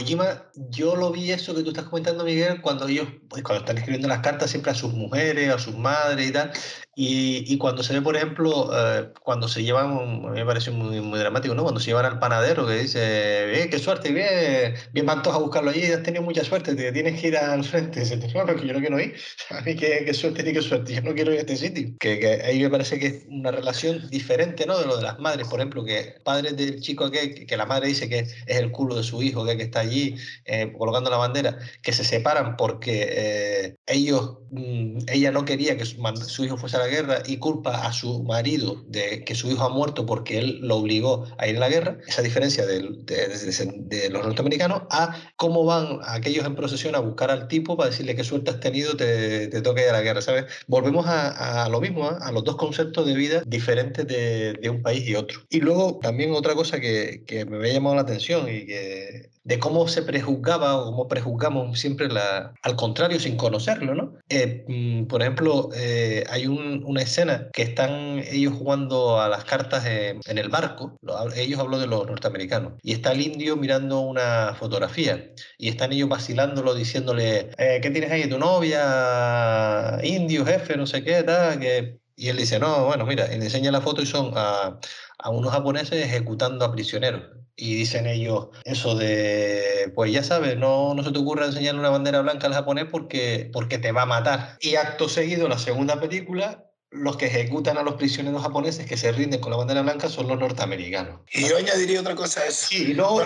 yo lo vi eso que tú estás comentando, Miguel, cuando ellos, pues, cuando están escribiendo las cartas siempre a sus mujeres, a sus madres y tal, y, y, cuando se ve, por ejemplo, eh, cuando se llevan, me pareció muy, muy dramático, ¿no? Cuando se llevan al panadero que dice, eh, qué suerte, bien, bien van todos a buscarlo allí, has tenido mucha suerte, te tienes que ir al frente. Dice, no, que yo no quiero ir. A mí qué, qué, suerte ni qué suerte, yo no quiero ir a este sitio. Que, que, ahí me parece que es una relación diferente, ¿no? De lo de las madres, por ejemplo, que padres del chico que, que la madre dice que es el culo de su hijo, que, que está allí eh, colocando la bandera, que se separan porque eh, ellos, mmm, ella no quería que su, su hijo fuese a la guerra y culpa a su marido de que su hijo ha muerto porque él lo obligó a ir a la guerra, esa diferencia de, de, los norteamericanos, a cómo van aquellos en procesión a buscar al tipo para decirle qué suerte has tenido, te, te toca ir a la guerra, ¿sabes? Volvemos a, lo mismo, ¿eh? a los dos conceptos de vida diferentes de, de, un país y otro. Y luego también otra cosa que, que me había llamado la atención y que de cómo se prejuzgaba o cómo prejuzgamos siempre la, al contrario sin conocerlo, ¿no? Eh, mm, por ejemplo, eh, hay una escena que están ellos jugando a las cartas en el barco, ellos hablo de los norteamericanos, y está el indio mirando una fotografía y están ellos vacilándolo diciéndole, eh, ¿qué tienes ahí? ¿Tu novia? Indio, jefe, no sé qué, tal, que... Y él dice, no, bueno, mira, le enseña la foto y son a, a unos japoneses ejecutando a prisioneros y dicen ellos eso de, pues ya sabes, no, no se te ocurra enseñarle una bandera blanca al japonés porque, porque te va a matar. Y acto seguido, la segunda película, los que ejecutan a los prisioneros japoneses que se rinden con la bandera blanca son los norteamericanos. Y yo añadiría otra cosa a eso. Sí, y luego,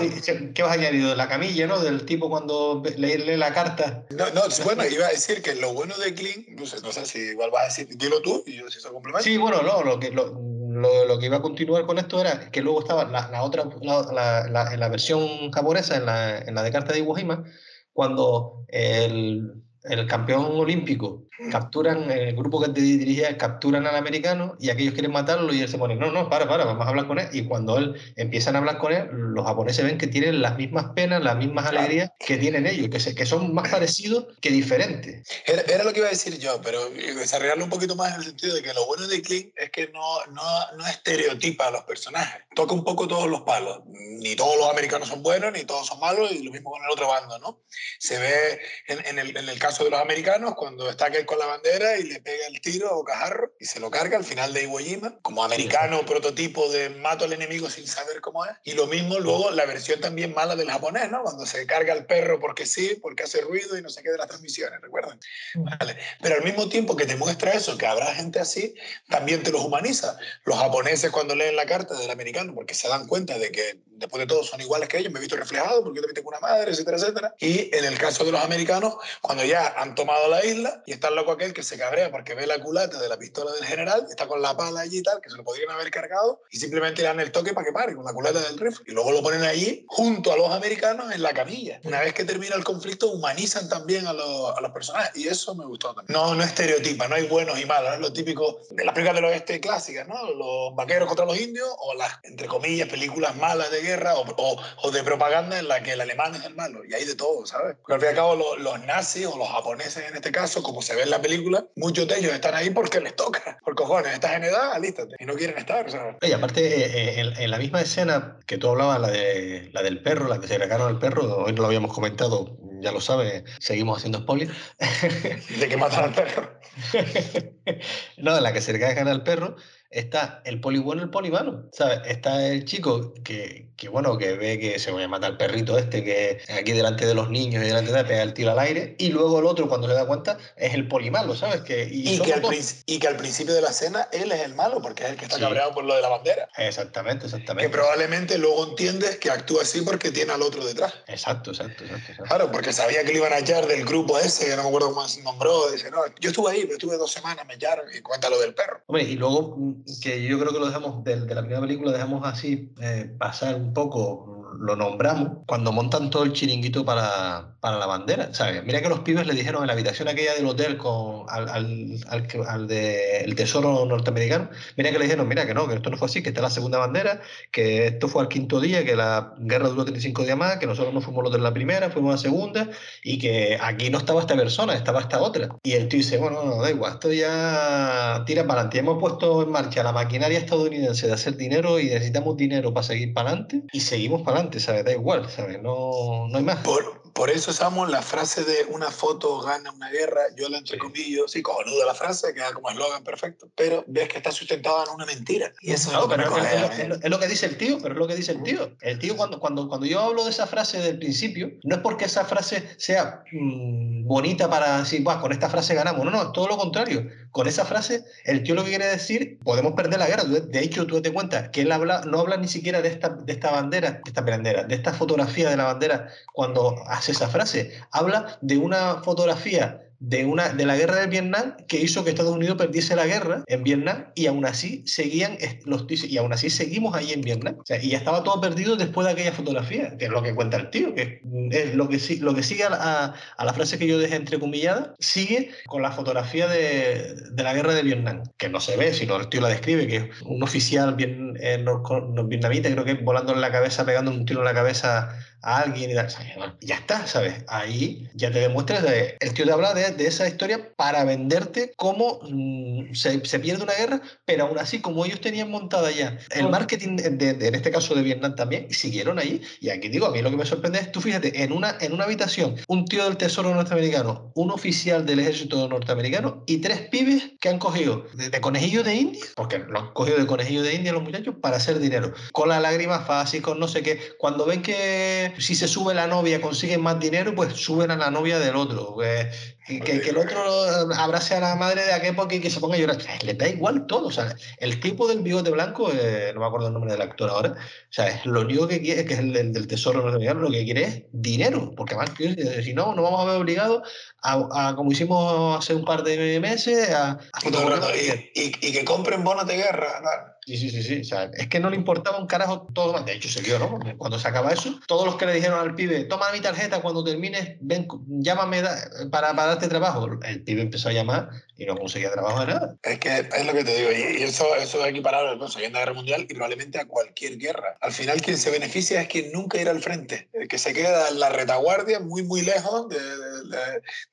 ¿qué vas a añadir? La camilla, ¿no? Del tipo cuando leerle la carta. No, no, bueno, iba a decir que lo bueno de Kling, no sé, no sé si igual vas a decir, dilo tú y yo si eso complemento. Sí, bueno, no, lo que, lo, lo, que iba a continuar con esto era que luego estaba la, otra, la, la, en la versión japonesa, en la, en la de carta de Iwo Jima, cuando el, el campeón olímpico capturan, el grupo que te dirigía, capturan al americano y aquellos quieren matarlo y él se pone, no, no, para, para, vamos a hablar con él. Y cuando él empiezan a hablar con él, los japoneses ven que tienen las mismas penas, las mismas alegrías que tienen ellos, que, se, que son más parecidos que diferentes. Era, lo que iba a decir yo, pero desarrollarlo un poquito más en el sentido de que lo bueno de Kling es que no, no, no estereotipa a los personajes, toca un poco todos los palos. Ni todos los americanos son buenos, ni todos son malos, y lo mismo con el otro bando, ¿no? Se ve en, en, el, en el caso de los americanos, cuando está aquel con la bandera y le pega el tiro a Bocajarro y se lo carga al final de Iwo Jima, como americano prototipo de mato al enemigo sin saber cómo es. Y lo mismo luego la versión también mala del japonés, ¿no? Cuando se carga el perro porque sí, porque hace ruido y no sé qué de las transmisiones, ¿recuerdan? Vale. Pero al mismo tiempo que te muestra eso, que habrá gente así, también te los humaniza. Los japoneses cuando leen la carta del americano, porque se dan cuenta de que después de todo son iguales que ellos, me he visto reflejado porque yo también tengo una madre, etcétera, etcétera. Y en el caso de los americanos, cuando ya han tomado la isla y está el loco aquel que se cabrea porque ve la culata de la pistola del general, está con la pala allí y tal, que se lo podrían haber cargado y simplemente le dan el toque para que pare con la culata del rifle. Y luego lo ponen allí junto a los americanos en la camilla. Una vez que termina el conflicto, humanizan también a los, a los personajes y eso me gustó también. No, no estereotipa, no hay buenos y malos, es lo típico de las películas del oeste clásicas, ¿no? Los vaqueros contra los indios o las, entre comillas, películas malas de guerra o, o, de propaganda en la que el alemán es el malo. Y hay de todo, ¿sabes? Porque al fin y al cabo los, los nazis o los japoneses en este caso, como se ve en la película, muchos de ellos están ahí porque les toca. Por cojones, estás en edad, alístate. Y no quieren estar, ¿sabes? Y aparte, eh, en, la misma escena que tú hablabas, la, de, la del perro, la que se regaron al perro, hoy no lo habíamos comentado, ya lo sabes, seguimos haciendo spoilers. ¿De que matan al perro? no, la que se regalan al perro, está el poli bueno y el poli malo, ¿sabes? Está el chico que, que, bueno, que ve que se va a matar al perrito este que aquí delante de los niños y delante de pega el tiro al aire, y luego el otro cuando se da cuenta es el poli malo, ¿sabes? Que, y, que al y, que al principio de la escena él es el malo, porque es el que está cabreado por lo de la bandera. Exactamente, exactamente. Que probablemente luego entiendes que actúa así porque tiene al otro detrás. Exacto, exacto, exacto. Claro, porque sabía que le iban a echar del grupo ese, que no me acuerdo cómo se nombró, dice, no, yo estuve ahí, pero estuve dos semanas, me echaron, y cuenta lo del perro. Hombre, y luego que yo creo que lo dejamos, de, de la primera película, dejamos así eh, pasar un poco lo nombramos cuando montan todo el chiringuito para, para la bandera. ¿sabes? Mira que los pibes le dijeron en la habitación aquella del hotel con, al, al, al, de, el tesoro norteamericano, mira que le dijeron, mira que no, que esto no fue así, que esta es la segunda bandera, que esto fue al quinto día, que la guerra duró 35 días más, que nosotros no fuimos los de la primera, fuimos la segunda, y que aquí no estaba esta persona, estaba esta otra. Y el tío dice, bueno, no, da igual, esto ya tira para adelante. Hemos puesto en marcha la maquinaria estadounidense de hacer dinero y necesitamos dinero para seguir para adelante y seguimos para adelante ¿sabes? Da igual, ¿sabes? No, no hay más. Por, por eso usamos la frase de una foto gana una guerra, yo la entrecomillo, sí, cojonuda la frase, queda como eslogan perfecto, pero ves que está sustentada en una mentira. Y eso es, lo que es, lo que dice el tío, pero es lo que dice el tío. El tío cuando, cuando, cuando yo hablo de esa frase del principio, no es porque esa frase sea mm, bonita para decir, con esta frase ganamos, no, no, todo lo contrario. Con esa frase, el tío lo que quiere decir, podemos perder la guerra. De hecho, tú te cuenta que él habla, no habla ni siquiera de esta, de esta bandera, de esta bandera, de esta fotografía de la bandera cuando hace esa frase. Habla de una fotografía de, una, de la guerra de Vietnam que hizo que Estados Unidos perdiese la guerra en Vietnam y aún así seguían los y aún así seguimos ahí en Vietnam. y ya estaba todo perdido después de aquella fotografía, que es lo que cuenta el tío, que es lo que, lo que sigue a, a, la frase que yo dejé entrecomillada, sigue con la fotografía de, de, la guerra de Vietnam, que no se ve, sino el tío la describe, que un oficial bien, eh, creo que volando en la cabeza, pegando un tiro en la cabeza a alguien y ya está, ¿sabes? Ahí ya te demuestras, el tío te habla de, de esa historia para venderte cómo mm, se, se, pierde una guerra, pero aún así, como ellos tenían montada ya el marketing, de, en este caso de Vietnam también, siguieron ahí. Y aquí digo, a mí lo que me sorprende es, tú fíjate, en una, en una habitación, un tío del Tesoro norteamericano, un oficial del ejército norteamericano y tres pibes que han cogido de, conejillo de India, porque lo han cogido de conejillo de India los muchachos para hacer dinero, con la lágrima fácil, con no sé qué. Cuando ven que si se sube la novia consiguen más dinero, pues suben a la novia del otro. Que, que, el otro abrace a la madre de aquel porque que se ponga a llorar. Le da igual todo. O sea, el tipo del bigote blanco, eh, no me acuerdo el nombre del actor ahora, o sea, lo único que quiere, que es el del, tesoro lo que quiere es dinero. Porque más, si no, nos vamos a ver obligados a, como hicimos hace un par de meses, a, y, y, que compren bonos de guerra. Sí, sí, sí, sí. O sea, es que no le importaba un carajo todo. De hecho, se quedó, ¿no? Cuando se acaba eso, todos los que le dijeron al pibe, toma mi tarjeta cuando termines, ven, llámame para, para darte trabajo. El pibe empezó a llamar y no conseguía trabajo de nada. Es que es lo que te digo, y eso, eso es equiparable a la Segunda Guerra Mundial y probablemente a cualquier guerra. Al final, quien se beneficia es quien nunca irá al frente, el que se queda en la retaguardia, muy, muy lejos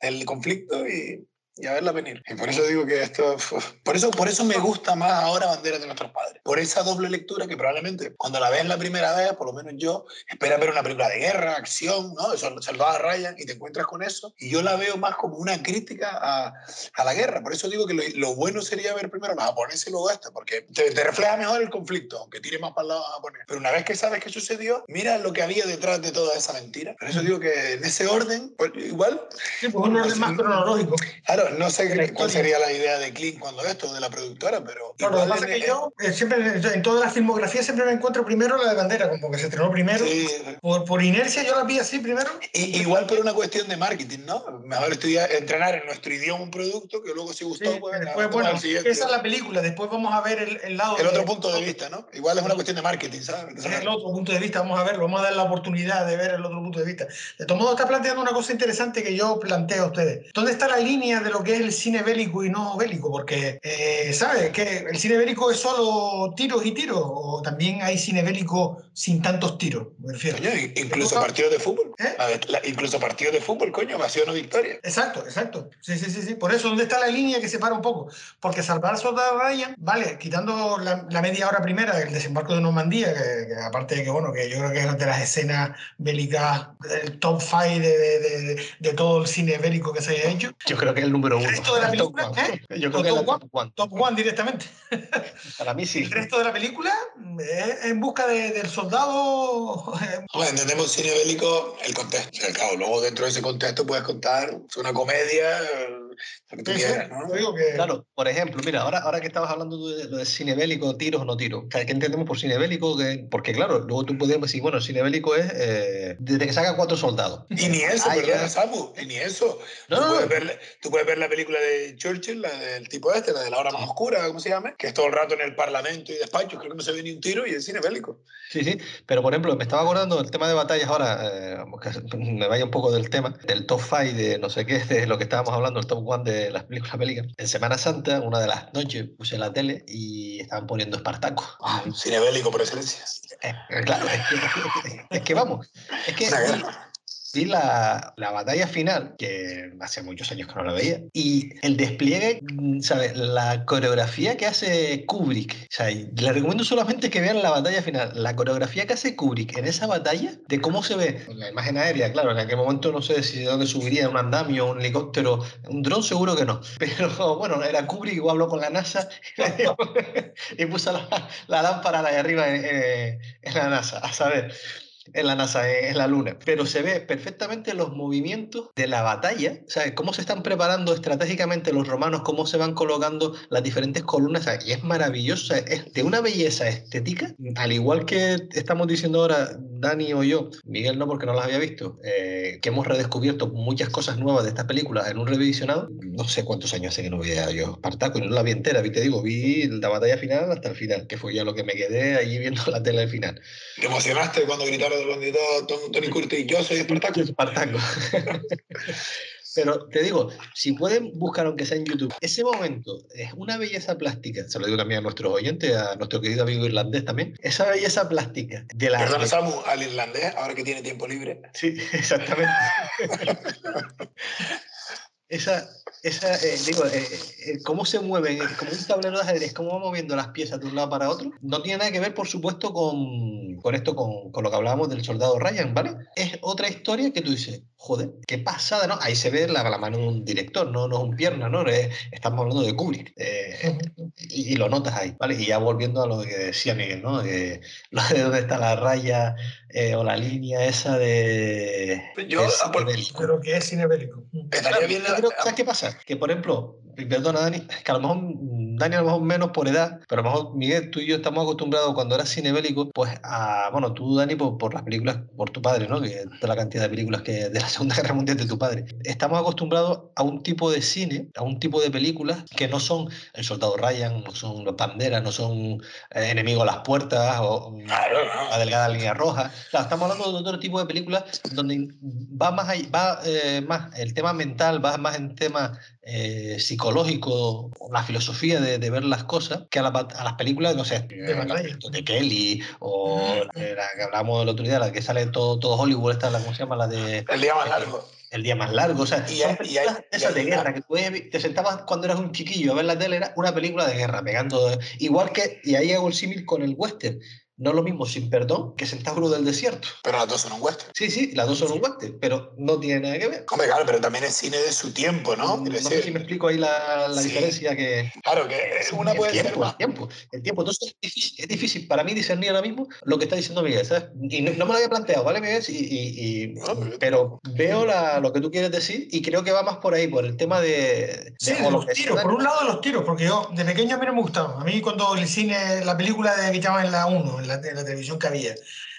del conflicto y y a verla venir. Y por eso digo que esto, por eso, por eso me gusta más ahora Banderas de nuestros padres. Por esa doble lectura que probablemente cuando la ves la primera vez, por lo menos yo, esperas ver una película de guerra, acción, ¿no? Salvada Ryan y te encuentras con eso. Y yo la veo más como una crítica a, a la guerra. Por eso digo que lo, lo, bueno sería ver primero los japoneses y luego esto, porque te, te, refleja mejor el conflicto, aunque tire más para el lado japonés. Pero una vez que sabes qué sucedió, mira lo que había detrás de toda esa mentira. Por eso digo que en ese orden, pues, igual... Sí, pues un orden más cronológico. Claro, no sé cuál sería la idea de Clint cuando esto, de la productora, pero... lo que pasa es que yo eh, siempre, en toda la filmografía siempre me encuentro primero la de Bandera, como que se estrenó primero. Por, por, inercia yo la vi así primero. igual por una cuestión de marketing, ¿no? Mejor estudiar, entrenar en nuestro idioma un producto que luego si gustó... pues, después, bueno, esa es la película, después vamos a ver el, el lado... El otro punto de vista, ¿no? Igual es una cuestión de marketing, ¿sabes? El otro punto de vista, vamos a verlo, vamos a dar la oportunidad de ver el otro punto de vista. De todos modos, está planteando una cosa interesante que yo planteo a ustedes. ¿Dónde está la línea de lo que es el cine bélico y no bélico, porque, eh, ¿sabes? Que el cine bélico es solo tiros y tiros, o también hay cine bélico sin tantos tiros, me refiero. incluso partidos de fútbol. ¿Eh? incluso partidos de fútbol, coño, vacío no victoria. Exacto, exacto. Sí, sí, sí, sí. Por eso, ¿dónde está la línea que separa un poco? Porque salvar soldado Ryan, vale, quitando la, media hora primera del desembarco de Normandía, que, aparte de que, bueno, que yo creo que es de las escenas bélicas, el top five de, de, de, todo el cine bélico que se haya hecho. Yo creo que el número uno. ¿Eh? Yo creo que top, top, one. top One directamente. Para mí sí. El resto de la película es en busca de, del soldado. Bueno, entendemos cine bélico el contexto. claro, luego dentro de ese contexto puedes contar una comedia, Claro, por ejemplo, mira, ahora, ahora que estabas hablando de lo de cine bélico, tiros o no tiros, ¿qué entendemos por cine bélico? porque claro, luego tú podrías decir, bueno, el cine bélico es eh, desde que saca cuatro soldados. Y ni eso, perdona, Samu, y ni eso. No, tú, puedes ver, tú, puedes ver, la película de Churchill, la del tipo este, la de la hora más oscura, ¿cómo se llama? Que es todo el rato en el parlamento y despacho, creo que no se ve ni un tiro y es cine bélico. Sí, sí, pero por ejemplo, me estaba acordando del tema de batallas ahora, eh, me vaya un poco del tema, del top 5 de no sé qué, de lo que estábamos hablando, el top 1 de las películas bélicas. En Semana Santa, una de las noches, puse la tele y estaban poniendo Espartaco. Ah, cine bélico por excelencia. Eh, claro, es que, vamos. Es que, vi la, la, batalla final, que hace muchos años que no la veía, y el despliegue, mm, ¿sabes? La coreografía que hace Kubrick, o sea, le recomiendo solamente que vean la batalla final, la coreografía que hace Kubrick en esa batalla, de cómo se ve la imagen aérea, claro, en aquel momento no sé si de dónde subiría un andamio, un helicóptero, un dron seguro que no, pero bueno, era Kubrick, igual habló con la NASA y puso la, la lámpara de arriba en, en la NASA, a saber en la NASA, en la Luna, pero se ve perfectamente los movimientos de la batalla, ¿sabes? Cómo se están preparando estratégicamente los romanos, cómo se van colocando las diferentes columnas, y es maravilloso, es de una belleza estética, al igual que estamos diciendo ahora Dani o yo, Miguel no porque no las había visto, eh, que hemos redescubierto muchas cosas nuevas de estas películas en un revisionado. No sé cuántos años hace que no veía yo Espartaco, y no la vi entera, vi, te digo, vi la batalla final hasta el final, que fue ya lo que me quedé allí viendo la tele al final. ¿Te emocionaste cuando gritaron cuando gritó Tony- Tony Curtis, yo soy Espartaco? Espartaco. Pero te digo, si pueden buscar, aunque sea en YouTube, ese momento es una belleza plástica, se lo digo también a nuestros oyentes, a nuestro querido amigo irlandés también, esa belleza plástica de la... Perdona, Samu, al irlandés, ahora que tiene tiempo libre. Sí, exactamente. esa, esa eh, digo, eh, eh, cómo se mueven, eh, como un tablero de ajedrez, cómo va moviendo las piezas de un lado para otro, no tiene nada que ver, por supuesto, con, con esto, con, con lo que hablábamos del soldado Ryan, ¿vale? Es otra historia que tú dices, joder, qué pasada, ¿no? Ahí se ve la, la mano de un director, no, no es un pierna, ¿no? Es- estamos hablando de Kubrick. eh, y, y lo notas ahí, ¿vale? Y ya volviendo a lo que decía Miguel, ¿no? De, lo de dónde está la raya eh, o la línea esa de... Yo, por- bélico. Pero que es cine bélico. Estaría Claro, bien. yo creo- ¿Sabes qué pasa? Que, por ejemplo, perdona, Dani, que a lo mejor mm, Dani a lo mejor menos por edad, pero a lo mejor Miguel, tú y yo estamos acostumbrados cuando eras cine bélico, pues a, bueno, tú Dani por, por las películas, por tu padre, ¿no? Que de la cantidad de películas que de la Segunda Guerra Mundial de tu padre. Estamos acostumbrados a un tipo de cine, a un tipo de películas que no son El Soldado Ryan, no son Los Banderas, no son eh, Enemigo a las Puertas o mm. La Delgada Línea Roja. Claro, estamos hablando de otro tipo de películas donde va más, ahí- va, eh, más el tema mental, va más en tema eh, psicológico, la filosofía de, de ver las cosas, que a, la a las películas, no sé, de, de Kelly o de la que hablábamos el otro día, la que sale todo, todo Hollywood, esta, la, ¿cómo se llama? La de El día más largo. El Día Más Largo. O sea, Y son y y esas de guerra, que tú te sentabas cuando eras un chiquillo a ver la tele, era una película de guerra, pegando. Igual que, y ahí hago el símil con el western. No es lo mismo sin perdón que Centauro del Desierto. Pero las dos son un western. Sí, sí, las dos son un western, pero no tiene nada que ver. Hombre, claro, pero también es cine de su tiempo, ¿no? No Quiero sé si me explico ahí la, la Sí. diferencia que... Claro, que una el puede ser tiempo, más. el tiempo, el tiempo. Entonces es difícil, es difícil para mí discernir ahora mismo lo que está diciendo Miguel, ¿sabes? Y no, no me lo había planteado, ¿vale, Miguel? Y, y- y- pero- veo la- lo que tú quieres decir y creo que va más por ahí, por el tema de... Sí, de- lo los tiros. Por un lado, los tiros, porque yo de pequeño a mí no me gustaba. A mí, cuando el cine, la película de, que llamaban la 1, en la, en la televisión que había,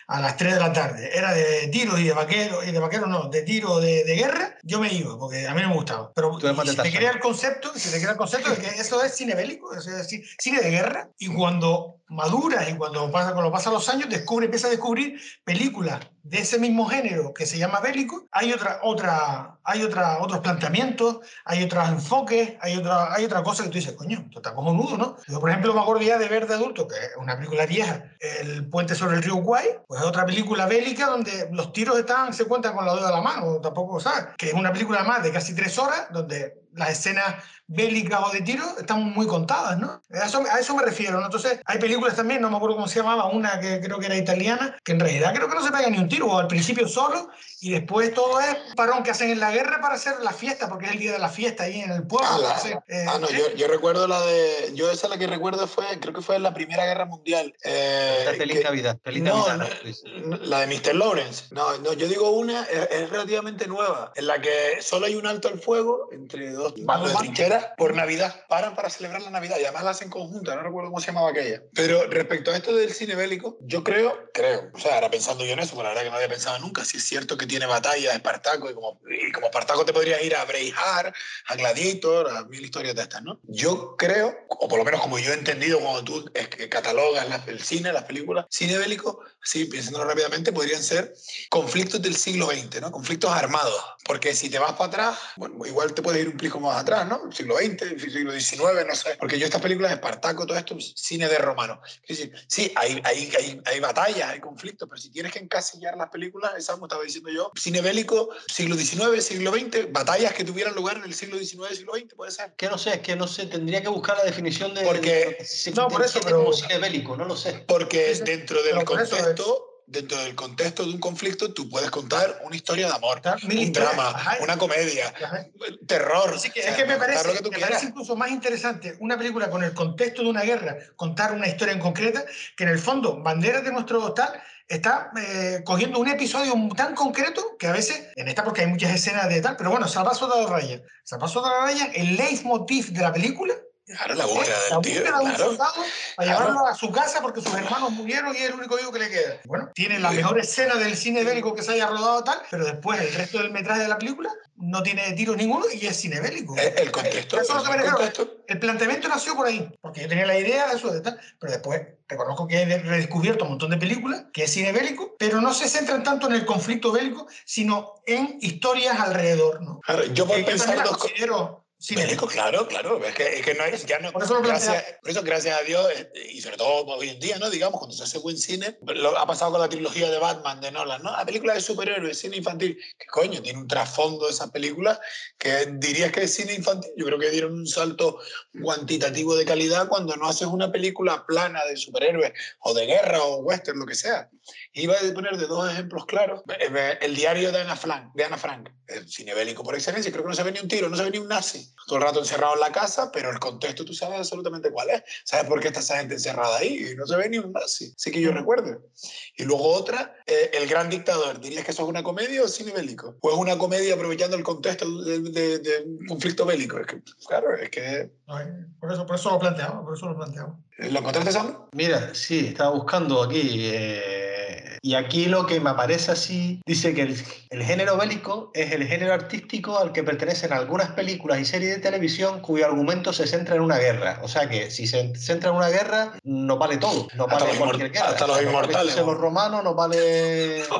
a las 3 de la tarde, era de tiros y de vaqueros, y de vaqueros no, de tiro de, de guerra, yo me iba, porque a mí no me gustaba. Pero si te crea el concepto, si te crea el concepto de que eso es cine bélico, es ci- cine de guerra, y cuando maduras y cuando, pasa, cuando pasan los años, descubre, empiezas a descubrir películas de ese mismo género que se llama bélico, hay otra, otra, hay otra, otros planteamientos, hay otros enfoques, hay otra, hay otra cosa que tú dices, coño, esto está como nudo, ¿no? Yo, por ejemplo, me acuerdo ya de ver de adulto, que es una película vieja, El puente sobre el río Guay, pues es otra película bélica donde los tiros están, se cuentan con la dedo de la mano, tampoco, ¿sabes? Que es una película más de casi tres horas, donde las escenas bélicas o de tiro están muy contadas, ¿no? A eso, a eso me refiero, ¿no? Entonces, hay películas también, no me acuerdo cómo se llamaba, una que creo que era italiana, que en realidad creo que no se pega ni un tiro, o al principio solo, y después todo es un parón que hacen en la guerra para hacer la fiesta, porque es el día de la fiesta ahí en el pueblo. Ah, la- entonces, eh, ah, no, ¿sí? yo, yo recuerdo la de. Yo esa la que recuerdo fue, creo que fue en la Primera Guerra Mundial. eh, Feliz que- Navidad, feliz no, Navidad. no, Luis. la de Mr. Lawrence. No, no, yo digo una, es, es relativamente nueva, en la que solo hay un alto al fuego entre dos bandos de trincheras por Navidad. Paran para celebrar la Navidad y además la hacen conjunta, no recuerdo cómo se llamaba aquella. Pero respecto a esto del cine bélico, yo creo, creo, o sea, ahora pensando yo en eso, porque la verdad que no había pensado nunca, si es cierto que tiene batalla de Espartaco y como, y como Espartaco te podrías ir a Braveheart, a Gladiator, a mil historias de estas, ¿no? Yo creo, o por lo menos como yo he entendido cuando tú es que catalogas la- el cine, las películas, cine bélico, sí, pensándolo rápidamente, podrían ser conflictos del siglo XX, ¿no? Conflictos armados. Porque si te vas para atrás, bueno, igual te puedes ir un plico más atrás, ¿no? Siglo XX, siglo XIX, no sé. Porque yo estas películas de Espartaco, todo esto, cine de romano. Es decir, sí, hay, hay, hay, hay batallas, hay conflictos, pero si tienes que encasillar las películas, esa como estaba diciendo yo, cine bélico, siglo XIX, siglo XX, batallas que tuvieran lugar en el siglo XIX, siglo XX, puede ser. Que no sé, es que no sé, tendría que buscar la definición de... Porque- de que se No, por eso, pero- como cine bélico, no lo sé. Porque dentro del contexto, dentro del contexto de un conflicto, tú puedes contar una historia de amor, un drama, ajá. una comedia, Ajá. terror. Así que, o sea, es que me parece, que me parece incluso más interesante una película con el contexto de una guerra, contar una historia en concreta, que en el fondo, Banderas de nuestro tal, está eh, cogiendo un episodio tan concreto que a veces, en esta porque hay muchas escenas de tal, pero bueno, Salvar Soldado Ryan. Salvar Soldado Ryan, el leitmotiv de la película Claro, la búsqueda del tío, claro. para llevarlo a su casa porque sus hermanos murieron y es el único hijo que le queda. Bueno, tiene la mejor escena del cine bélico que se haya rodado tal, pero después el resto del metraje de la película no tiene tiros ninguno y es cine bélico. Eh, El contexto. Eso es el contexto. El planteamiento nació por ahí, porque yo tenía la idea de eso, de tal, pero después reconozco que he redescubierto un montón de películas que es cine bélico, pero no se centran tanto en el conflicto bélico, sino en historias alrededor, ¿no? Claro, yo puedo yo pensar dos cosas. Bélico, claro, claro. Es que, es que no hay, ya no, Por eso gracias, por eso, gracias a Dios, eh, y sobre todo hoy en día, ¿no? Digamos, cuando se hace buen cine, lo ha pasado con la trilogía de Batman de Nolan, ¿no? La película de superhéroes, cine infantil, que coño, tiene un trasfondo esa película que dirías que es cine infantil. Yo creo que dieron un salto cuantitativo de calidad cuando no haces una película plana de superhéroes o de guerra o western, lo que sea. Iba a poner de dos ejemplos claros. Eh, El diario de Ana Frank, de Ana Frank, el cine bélico por excelencia. Creo que no se ve ni un tiro, no se ve ni un nazi. Todo el rato encerrado en la casa, pero el contexto tú sabes absolutamente cuál es. ¿Sabes por qué está esa gente encerrada ahí? Y no se ve ni un nazi. Así que yo recuerdo. Y luego otra, eh, El gran dictador. ¿Dirías que eso es una comedia o cine bélico? ¿O es una comedia aprovechando el contexto de, de- de un conflicto bélico? Es que, claro, es que... Eh, Por eso, por eso lo planteaba, por eso lo planteaba. ¿Lo encontraste, Sam? Mira, sí, estaba buscando aquí. eh, y aquí lo que me aparece así, dice que el, el género bélico es el género artístico al que pertenecen algunas películas y series de televisión cuyo argumento se centra en una guerra. O sea que si se centra en una guerra, no vale todo. No vale cualquier guerra. hasta O los sea, inmortales, los romanos, no vale.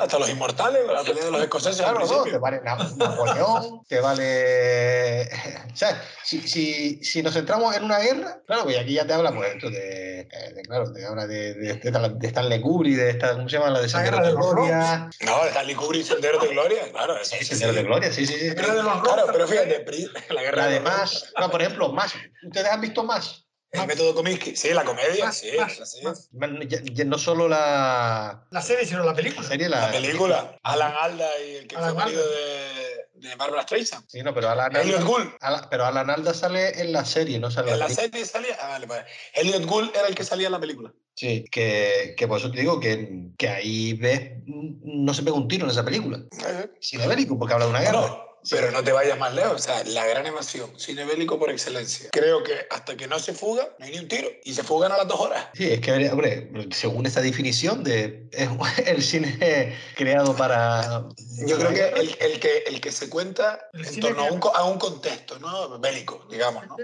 Hasta los inmortales, la pelea de los escoceses Claro, no, te vale Na- Napoleón, te vale. O sea, si, si, si nos centramos en una guerra, claro, pues aquí ya te habla, pues, esto de. eh, de- claro, te habla de, de, de, de Stanley Kubrick, de esta, ¿cómo se llama? La de La Sendero guerra de de Gloria. No, Stanley Kubrick, Sendero de Gloria, claro. Sí, sí, Sendero sí. de Gloria, sí, sí, sí. Guerra de los Claro, pero fíjate, la guerra de Además, no, por ejemplo, más. ¿Ustedes han visto más? El método Kominsky, sí, la comedia, Más, sí, más, sí. más. Ya- ya No solo la, La serie, sino la la película. serie, La la. película, Alan Alda y el que Alan fue marido de, de Barbara Streisand. Sí, no, pero Alan Elliot Alda, Gould. Ala- pero Alan Alda sale en la serie, no sale En la película. serie salía. Ah, vale, pues. Elliot Gould era el que salía en la película. Sí, que, que por eso te digo que, que ahí ves, mm, no se pega un tiro en esa película. Eh, Cine bélico, porque habla de una guerra. Bueno, pero no te vayas más lejos. O sea, la gran evasión, cine bélico por excelencia. Creo que hasta que no se fuga, no hay ni un tiro. Y se fugan a las dos horas. Sí, es que, hombre, según esta definición de es el cine creado para... Yo creo que el, el que el que se cuenta El en torno a un, a un contexto ¿no? bélico, digamos. ¿no?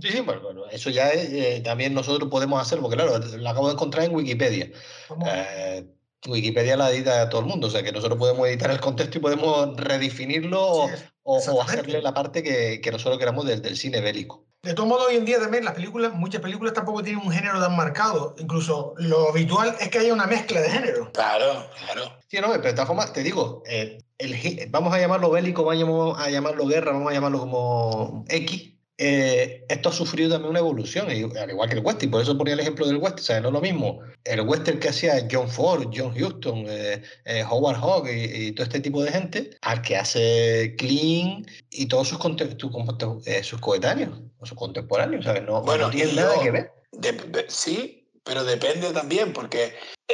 Sí, sí, bueno, bueno, eso ya es, eh, también nosotros podemos hacer, porque claro, lo acabo de encontrar en Wikipedia. Eh, Wikipedia la edita todo el mundo, o sea que nosotros podemos editar el contexto y podemos redefinirlo o, Sí, o- o hacerle la parte que, que nosotros queramos del, del cine bélico. De todo modo, hoy en día también las películas, muchas películas tampoco tienen un género tan marcado. Incluso lo habitual es que haya una mezcla de géneros. Claro, claro. Sí, no, pero de todas formas, te digo, eh, el vamos a llamarlo bélico, vamos a llamarlo guerra, vamos a llamarlo como X. eh, esto ha sufrido también una evolución, al igual que el western, por eso ponía el ejemplo del western, o sea, no es lo mismo el western que hacía John Ford, John Huston, eh, eh, Howard Hawks y, y todo este tipo de gente, al que hace Clean y todos sus, eh, sus coetáneos, o sus contemporáneos, ¿sabes? No, Bueno, no tiene nada yo- que ver. De- de- sí, pero depende también, porque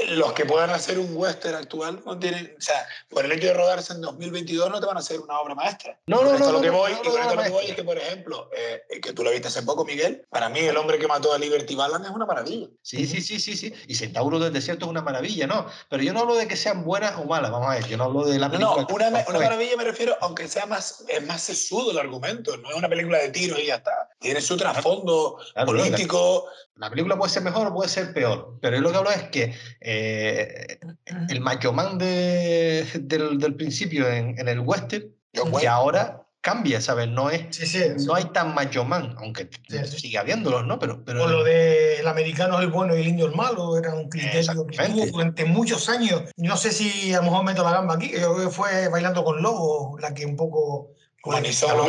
los que puedan hacer un western actual no tienen, o sea, por el hecho de rodarse en 2022 no te van a hacer una obra maestra. No, no, no, lo que voy, y con esto lo que voy es que, por ejemplo, eh, que tú lo viste hace poco, Miguel, para mí el hombre que mató a Liberty Balance es una maravilla. Sí, sí, sí, sí, sí. Y Centauro del Desierto es una maravilla, ¿no? Pero yo no hablo de que sean buenas o malas, vamos a ver, yo no hablo de la película. no, una, una maravilla me refiero, aunque sea más, es más sesudo el argumento, no es una película de tiros y ya está. Tiene su trasfondo Claro, claro, político. La película puede ser mejor o puede ser peor, pero yo lo que hablo es que eh, el macho man de- del, del principio en, en el western, John que ahora cambia, ¿sabes? No es Sí, sí. sí. no hay tan macho man, aunque Sí, sí. sigue habiéndolos, ¿no? Pero, pero O lo de el americano es el bueno y el indio el malo, era un criterio que tuvo durante muchos años. No sé si a lo mejor meto la gamba aquí, yo creo que fue Bailando con Lobos la que un poco... Humanizó a los.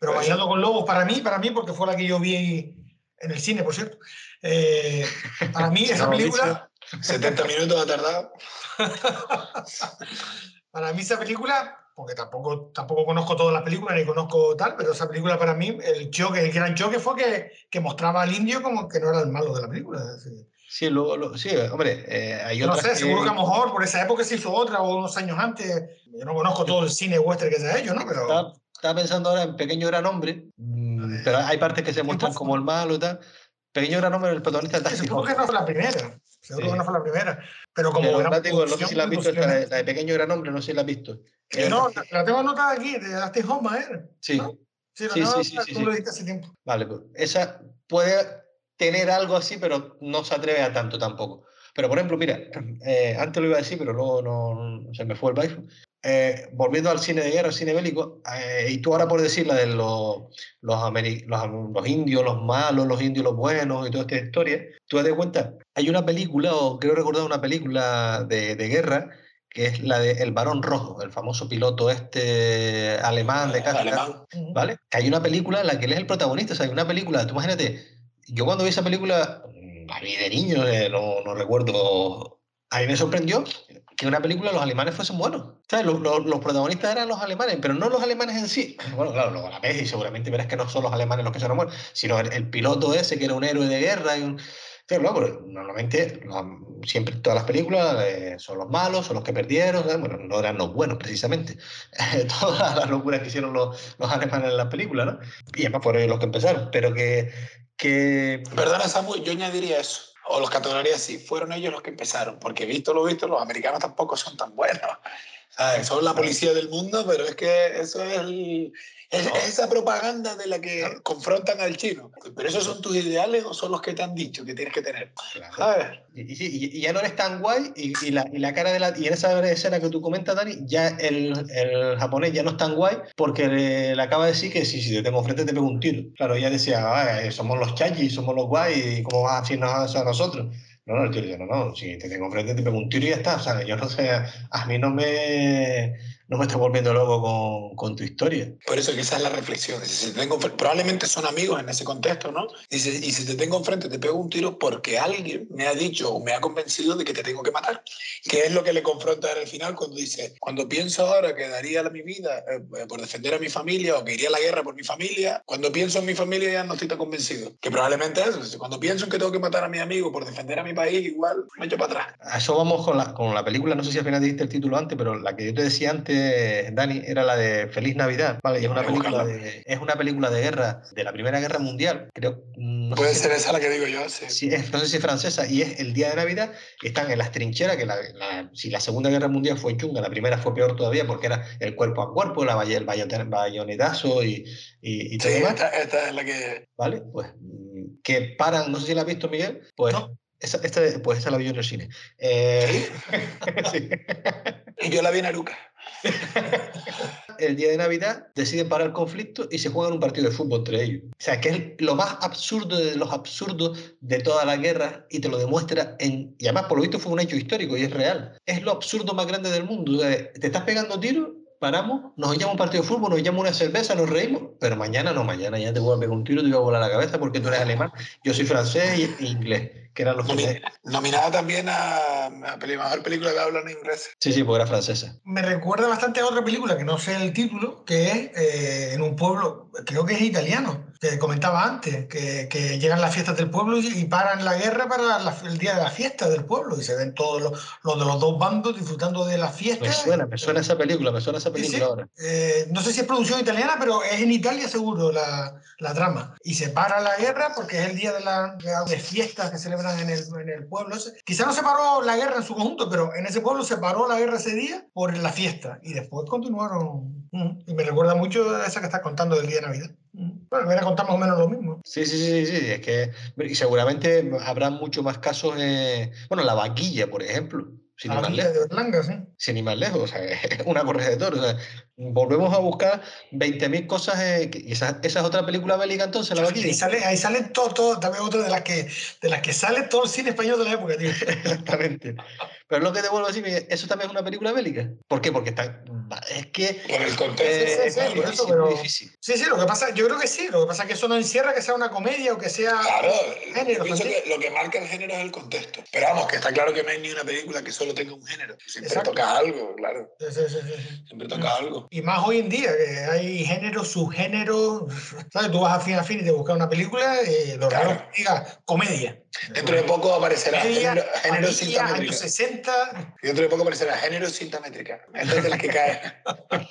Pero Bailando con Lobos, para mí, para mí, porque fue la que yo vi en el cine, por cierto. eh, para mí, esa película, 70 minutos ha tardado. para mí esa película, porque tampoco, tampoco conozco todas las películas ni conozco tal, pero esa película para mí, el choque, el gran choque fue que, que mostraba al indio como que no era el malo de la película. decir, sí, lo- lo- sí, hombre, eh, hay No otras sé, que- seguro que a lo mejor por esa época se hizo otra o unos años antes. Yo no conozco todo el cine western que se ha hecho, ¿no? Pero Estaba, estaba pensando ahora en Pequeño Gran Hombre. mm, pero hay partes que se muestran como el malo y tal. Pequeño gran hombre, el protagonista está Sí, Seguro que no fue la primera. Seguro Sí. que no fue la primera. Pero como gran no, sé si la has visto, la de Pequeño Gran Hombre, no sé si la has visto. No, la- la tengo anotada aquí, de Dustin Hoffman, ¿eh? Sí, ¿no? Sí, la Sí, sí, sí, tú lo hace tiempo. vale, pues esa puede tener algo así, pero no se atreve a tanto tampoco. Pero, por ejemplo, mira, eh, antes lo iba a decir, pero luego no, no- se me fue el baile. Eh, volviendo al cine de guerra, al cine bélico, eh, y tú ahora por decir la de los, los, los, los indios, los malos, los indios, los buenos y toda esta historia, tú te das cuenta, hay una película, o creo recordar una película de, de guerra, que es la de El Barón Rojo, el famoso piloto este alemán de caza. ¿vale? Que hay una película en la que él es el protagonista, o sea, hay una película, tú imagínate, yo cuando vi esa película, mm, la vi de niño, eh, no, no recuerdo, a mí me sorprendió que una película los alemanes fuesen buenos. ¿Sabes? Los, los- los protagonistas eran los alemanes, pero no los alemanes en sí. Bueno, claro, luego la ves y seguramente verás que no son los alemanes los que se enamoran, sino el, el piloto ese que era un héroe de guerra y un... Pero luego, normalmente, siempre todas las películas eh, son los malos, son los que perdieron, ¿sabes? bueno, no eran los buenos precisamente. Todas las locuras que hicieron los, los alemanes en las películas, ¿no? Y además por ellos los que empezaron, pero que... que Perdona, Samu, yo añadiría eso. O los categorías así, fueron ellos los que empezaron, porque visto lo visto, los americanos tampoco son tan buenos. ¿Sabes? Son la policía del mundo, pero es que eso es, el- es- No. esa propaganda de la que confrontan al chino. ¿Pero esos son tus ideales o son los que te han dicho que tienes que tener? ¿Sabes? Y, ya no eres tan guay y, y la, y la cara de la... Y en esa escena que tú comentas, Dani, ya el, el japonés ya no es tan guay porque le, le acaba de decir que si, si te tengo enfrente te pego un tiro. Claro, ella decía, "Ah, eh, somos los chachis, somos los guay, y ¿cómo vas a decirnos a nosotros? No, no, el tío dice, no, no, si te tengo enfrente te pego un tiro y ya está. O sea, yo no sé, a mí no me, no me estoy volviendo loco con, con tu historia. Por eso esa es la reflexión. Si te tengo probablemente son amigos en ese contexto, ¿no? Dice, y si te tengo enfrente te pego un tiro porque alguien me ha dicho o me ha convencido de que te tengo que matar. Que es lo que le confronta al final cuando dice, cuando pienso ahora que daría mi vida eh, eh, por defender a mi familia o que iría a la guerra por mi familia, cuando pienso en mi familia ya no estoy tan convencido. Que probablemente eso. Cuando pienso en que tengo que matar a mi amigo por defender a mi país, igual me echo para atrás. A eso vamos con la, con la película, no sé si al final dijiste el título antes, pero la que yo te decía antes, Dani, era la de Feliz Navidad, ¿vale? Y es una película de, es una película de guerra, de la Primera Guerra Mundial, creo. no Puede si- ser esa la que digo yo, sí. Sí, es, no sé si es francesa, y es el día de Navidad, están en las trincheras, que la, la- si la Segunda Guerra Mundial fue chunga, la primera fue peor todavía porque era el cuerpo a cuerpo, la, el bayonetazo y, y, y todo Sí, demás, esta, esta es la que... ¿vale? Pues mm, que paran, no sé si la has visto, Miguel, pues No. esa, esta, pues esa la vi yo en el cine. Eh, sí. Y yo la vi en Aruca. el día de Navidad deciden parar el conflicto y se juegan un partido de fútbol entre ellos. O sea, que es lo más absurdo de los absurdos de toda la guerra y te lo demuestra en... Y además, por lo visto, fue un hecho histórico y es real. Es lo absurdo más grande del mundo. O sea, te estás pegando tiros, paramos, nos echamos un partido de fútbol, nos echamos una cerveza, nos reímos, pero mañana no, mañana ya te voy a pegar un tiro, te voy a volar la cabeza porque tú eres alemán, yo soy francés e inglés, que eran los que... Nomi- nominada también a, a mejor película que habla en inglés. Sí, sí, porque era francesa. Me recuerda bastante a otra película que no sé el título, que es eh, en un pueblo, creo que es italiano, que comentaba antes, que, que llegan las fiestas del pueblo y, y paran la guerra para la- el día de la fiesta del pueblo y se ven todos los, los de los dos bandos disfrutando de la fiesta. Me suena, me suena esa película, me suena esa Sí, película sí. ahora. Eh, no sé si es producción italiana, pero es en Italia seguro la, la trama. Y se para la guerra porque es el día de, la, de fiestas que celebran en el, en el pueblo. Quizá no se paró la guerra en su conjunto, pero en ese pueblo se paró la guerra ese día por la fiesta. Y después continuaron. Mm. Y me recuerda mucho a esa que estás contando del día de Navidad. Mm. Bueno, voy a contar más o menos lo mismo. Sí, sí, sí, sí, es que y seguramente habrá mucho más casos, eh, bueno, la vaquilla, por ejemplo, sin ir más lejos, de Berlanga, sí. sin ir más lejos, o sea, es una correa de toros, o sea, volvemos a buscar 20.000 cosas, eh, y esa, esa es otra película bélica entonces, la Ahí sale, ahí sale todo, todo, también otra de las que de las que sale todo el cine español de la época, tío. Exactamente. Pero lo que te vuelvo a decir, eso también es una película bélica. ¿Por qué? Porque está, es que Por el contexto. eh, sí, es sí, eso, difícil, pero- muy difícil. Sí, sí, lo que pasa, yo creo que sí, lo que pasa es que eso no encierra que sea una comedia o que sea Claro, género yo pienso que lo que marca el género es el contexto. Pero vamos, que está claro que no hay ni una película que solo tenga un género. Siempre Exacto. toca algo, claro. Sí, sí, sí. Siempre toca algo. Y más hoy en día, que hay géneros, subgéneros. ¿Sabes? Tú vas a Fin a Fin y te buscas una película y lo Claro. raro diga comedia. Dentro de poco aparecerá género, género familia, cinta años métrica. 60. Dentro de poco aparecerá género cinta métrica. Esta es de las que cae.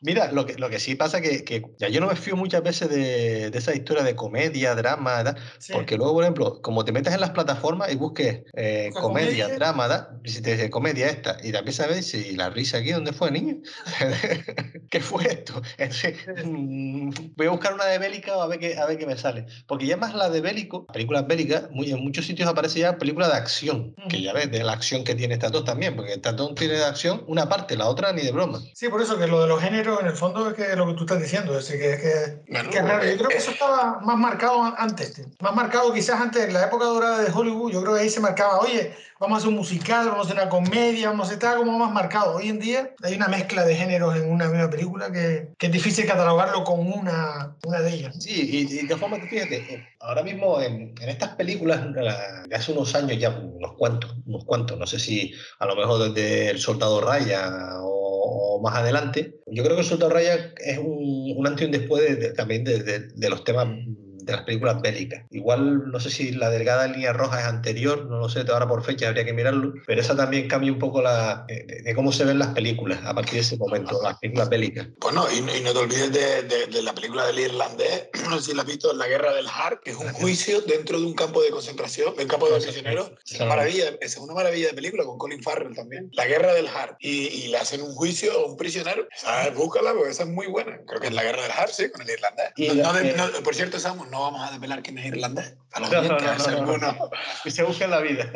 Mira, lo que, lo que sí pasa que, que ya yo no me fío muchas veces de, de esa historia de comedia, drama, ¿verdad? Sí. porque luego, por ejemplo, como te metes en las plataformas y busques eh, comedia, comedia. drama, ¿verdad? y si te dice comedia esta, y a ver si la risa aquí, ¿dónde fue, niño? ¿Qué fue esto? Entonces, mm, voy a buscar una de bélica a ver qué, a ver qué me sale. Porque ya más la de bélico, películas bélicas, muy, en muchos sitios aparece ya película de acción, que ya ves, de la acción que tiene Statón también, porque Statón tiene de acción una parte, la otra ni de broma. Sí, por eso que lo de los géneros, en el fondo, es que lo que tú estás diciendo. Es decir, que, que, Bueno, que es raro. Yo creo que eh, eso estaba más marcado antes. tío. Más marcado quizás antes, en la época dorada de Hollywood. Yo creo que ahí se marcaba, oye, vamos a hacer un musical, vamos a hacer una comedia, vamos a hacer como más marcado. Hoy en día hay una mezcla de géneros en una misma película que, que es difícil catalogarlo con una, una de ellas. Sí, y, y de forma que fíjate, eh, ahora mismo en, en estas películas la- de hace unos años ya, unos cuantos, unos cuantos, no sé si a lo mejor desde El Soldado Raya o, o más adelante, yo creo que El Raya es un, antes y un después de- también de los temas de las películas bélicas. Igual no sé si la delgada línea roja es anterior, no lo sé, ahora por fecha habría que mirarlo, pero esa también cambia un poco la, de, de- de cómo se ven las películas a partir de ese momento, las películas bélicas. Bueno, y, no- y no te olvides de, de- de la película del irlandés, no sé si la has visto, La Guerra del Har, que es un juicio dentro de un campo de concentración, de un campo de Esa- prisioneros. esa Es una maravilla, esa es una maravilla de película con Colin Farrell también. La Guerra del Har. Y, y le hacen un juicio a un prisionero. ¿Sabes? Búscala, porque esa es muy buena. Creo que es La Guerra del Har, sí, con el irlandés. Y No- no eh, no- por cierto, Samu, no vamos a desvelar quién es irlandés. A los No, no, oyentes, que se busca en la vida.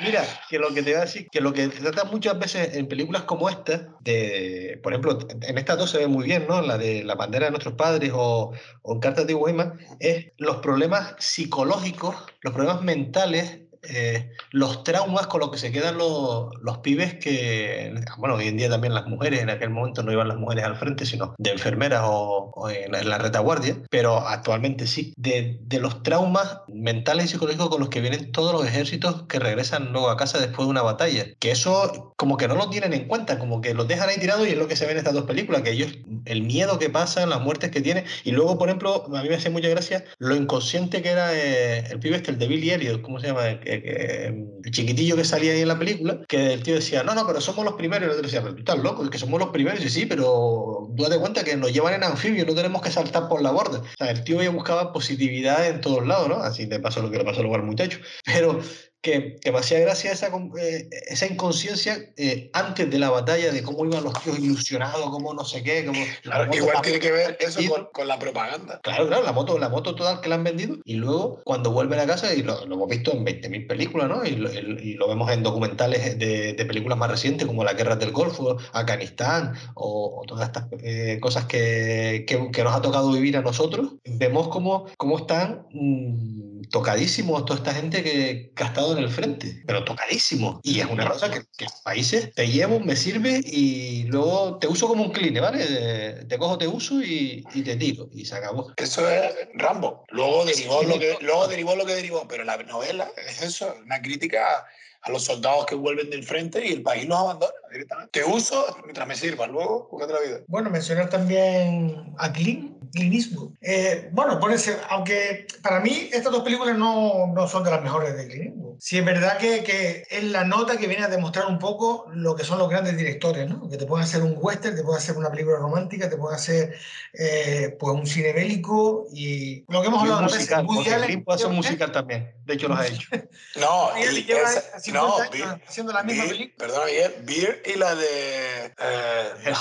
Mira, que lo que te voy a decir, que lo que se trata muchas veces en películas como esta, de, por ejemplo, en estas dos se ve muy bien, ¿no? La de la bandera de nuestros padres o, o en Cartas de Weimar, es los problemas psicológicos, los problemas mentales, eh, los traumas con los que se quedan los, los pibes que, bueno, hoy en día también las mujeres, en aquel momento no iban las mujeres al frente, sino de enfermeras o, o en, la, en la retaguardia, pero actualmente sí, de, de los traumas mentales y psicológicos con los que vienen todos los ejércitos que regresan luego a casa después de una batalla. Que eso como que no lo tienen en cuenta, como que los dejan ahí tirados y es lo que se ve en estas dos películas, que ellos, el miedo que pasan, las muertes que tienen, y luego, por ejemplo, a mí me hace mucha gracia lo inconsciente que era eh, el pibe este, el de Billy Elliot, ¿cómo se llama? Que- el chiquitillo que salía ahí en la película, que el tío decía, no, no, pero somos los primeros, y el otro decía, pero tú estás loco, es que somos los primeros, y sí, pero date cuenta que nos llevan en anfibio, no tenemos que saltar por la borda. El tío ya buscaba positividad en todos lados, ¿no? Así le pasó lo que le pasó luego al muchacho. Pero que, que me hacía gracia esa, eh, esa inconsciencia eh, antes de la batalla de cómo iban los tíos ilusionados, cómo no sé qué, como Claro, igual tiene que ver eso con, con la propaganda. Claro, claro, la moto, la moto toda que le han vendido y luego cuando vuelven a casa y lo, lo hemos visto en 20.000 películas, ¿no? Y lo, el- y lo vemos en documentales de, de películas más recientes como La Guerra del Golfo, Afganistán o, o todas estas eh, cosas que, que- que nos ha tocado vivir a nosotros. Vemos cómo, cómo están mm, tocadísimos toda esta gente que, que ha estado en el frente, pero tocadísimos. Y es una cosa que, que los países te llevo, me sirve y luego te uso como un cline, ¿vale? Eh, Te cojo, te uso y, y te tiro y se acabó. Eso es Rambo. Luego derivó, lo que, luego derivó lo que derivó, pero la novela es eso, una crítica a los soldados que vuelven del frente y el país los abandona directamente. Te uso mientras me sirvas, luego busca otra vida. Bueno, mencionar también a Clint, Clint Eastwood. Eh, bueno, ponerse, aunque para mí estas dos películas no, no son de las mejores de Clint Eastwood. Sí es verdad que, que es la nota que viene a demostrar un poco lo que son los grandes directores, ¿no? Que te pueden hacer un western, te pueden hacer una película romántica, te pueden hacer eh, pues un cine bélico y lo que hemos hablado otras veces, musical, Woody Allen puede hacer un lleva- musical también. De hecho, los ha hecho. No, y lleva esa- 50 no, años Beer- haciendo la misma Beer- película. Perdona, Miguel, Beer y la de eh,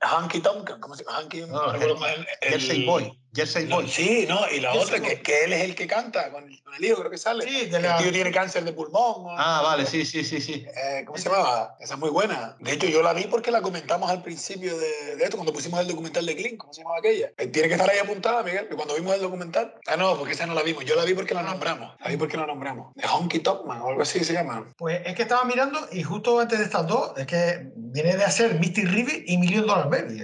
Hanky, ¿cómo se llama? Hanky, No, no el- el- Jersey Boy. Jersey No, Boy. sí, no, y la Jersey otra, que, que él es el que canta con el, con el hijo, creo que sale. Sí, de Que la- El tío tiene cáncer de pulmón. ¿no? Ah, vale, sí, sí, sí, sí. Eh, ¿Cómo se llamaba? Esa es muy buena. De hecho, yo la vi porque la comentamos al principio de, de esto, cuando pusimos el documental de Clint. ¿Cómo se llamaba aquella? Eh, tiene que estar ahí apuntada, Miguel, que cuando vimos el documental. Ah, no, porque esa no la vimos. Yo la vi porque la nombramos. La vi porque la nombramos. De Honky Topman o algo así se llama. Pues es que estaba mirando y justo antes de estas dos, es que viene de hacer Misty River y Million Dollar Baby.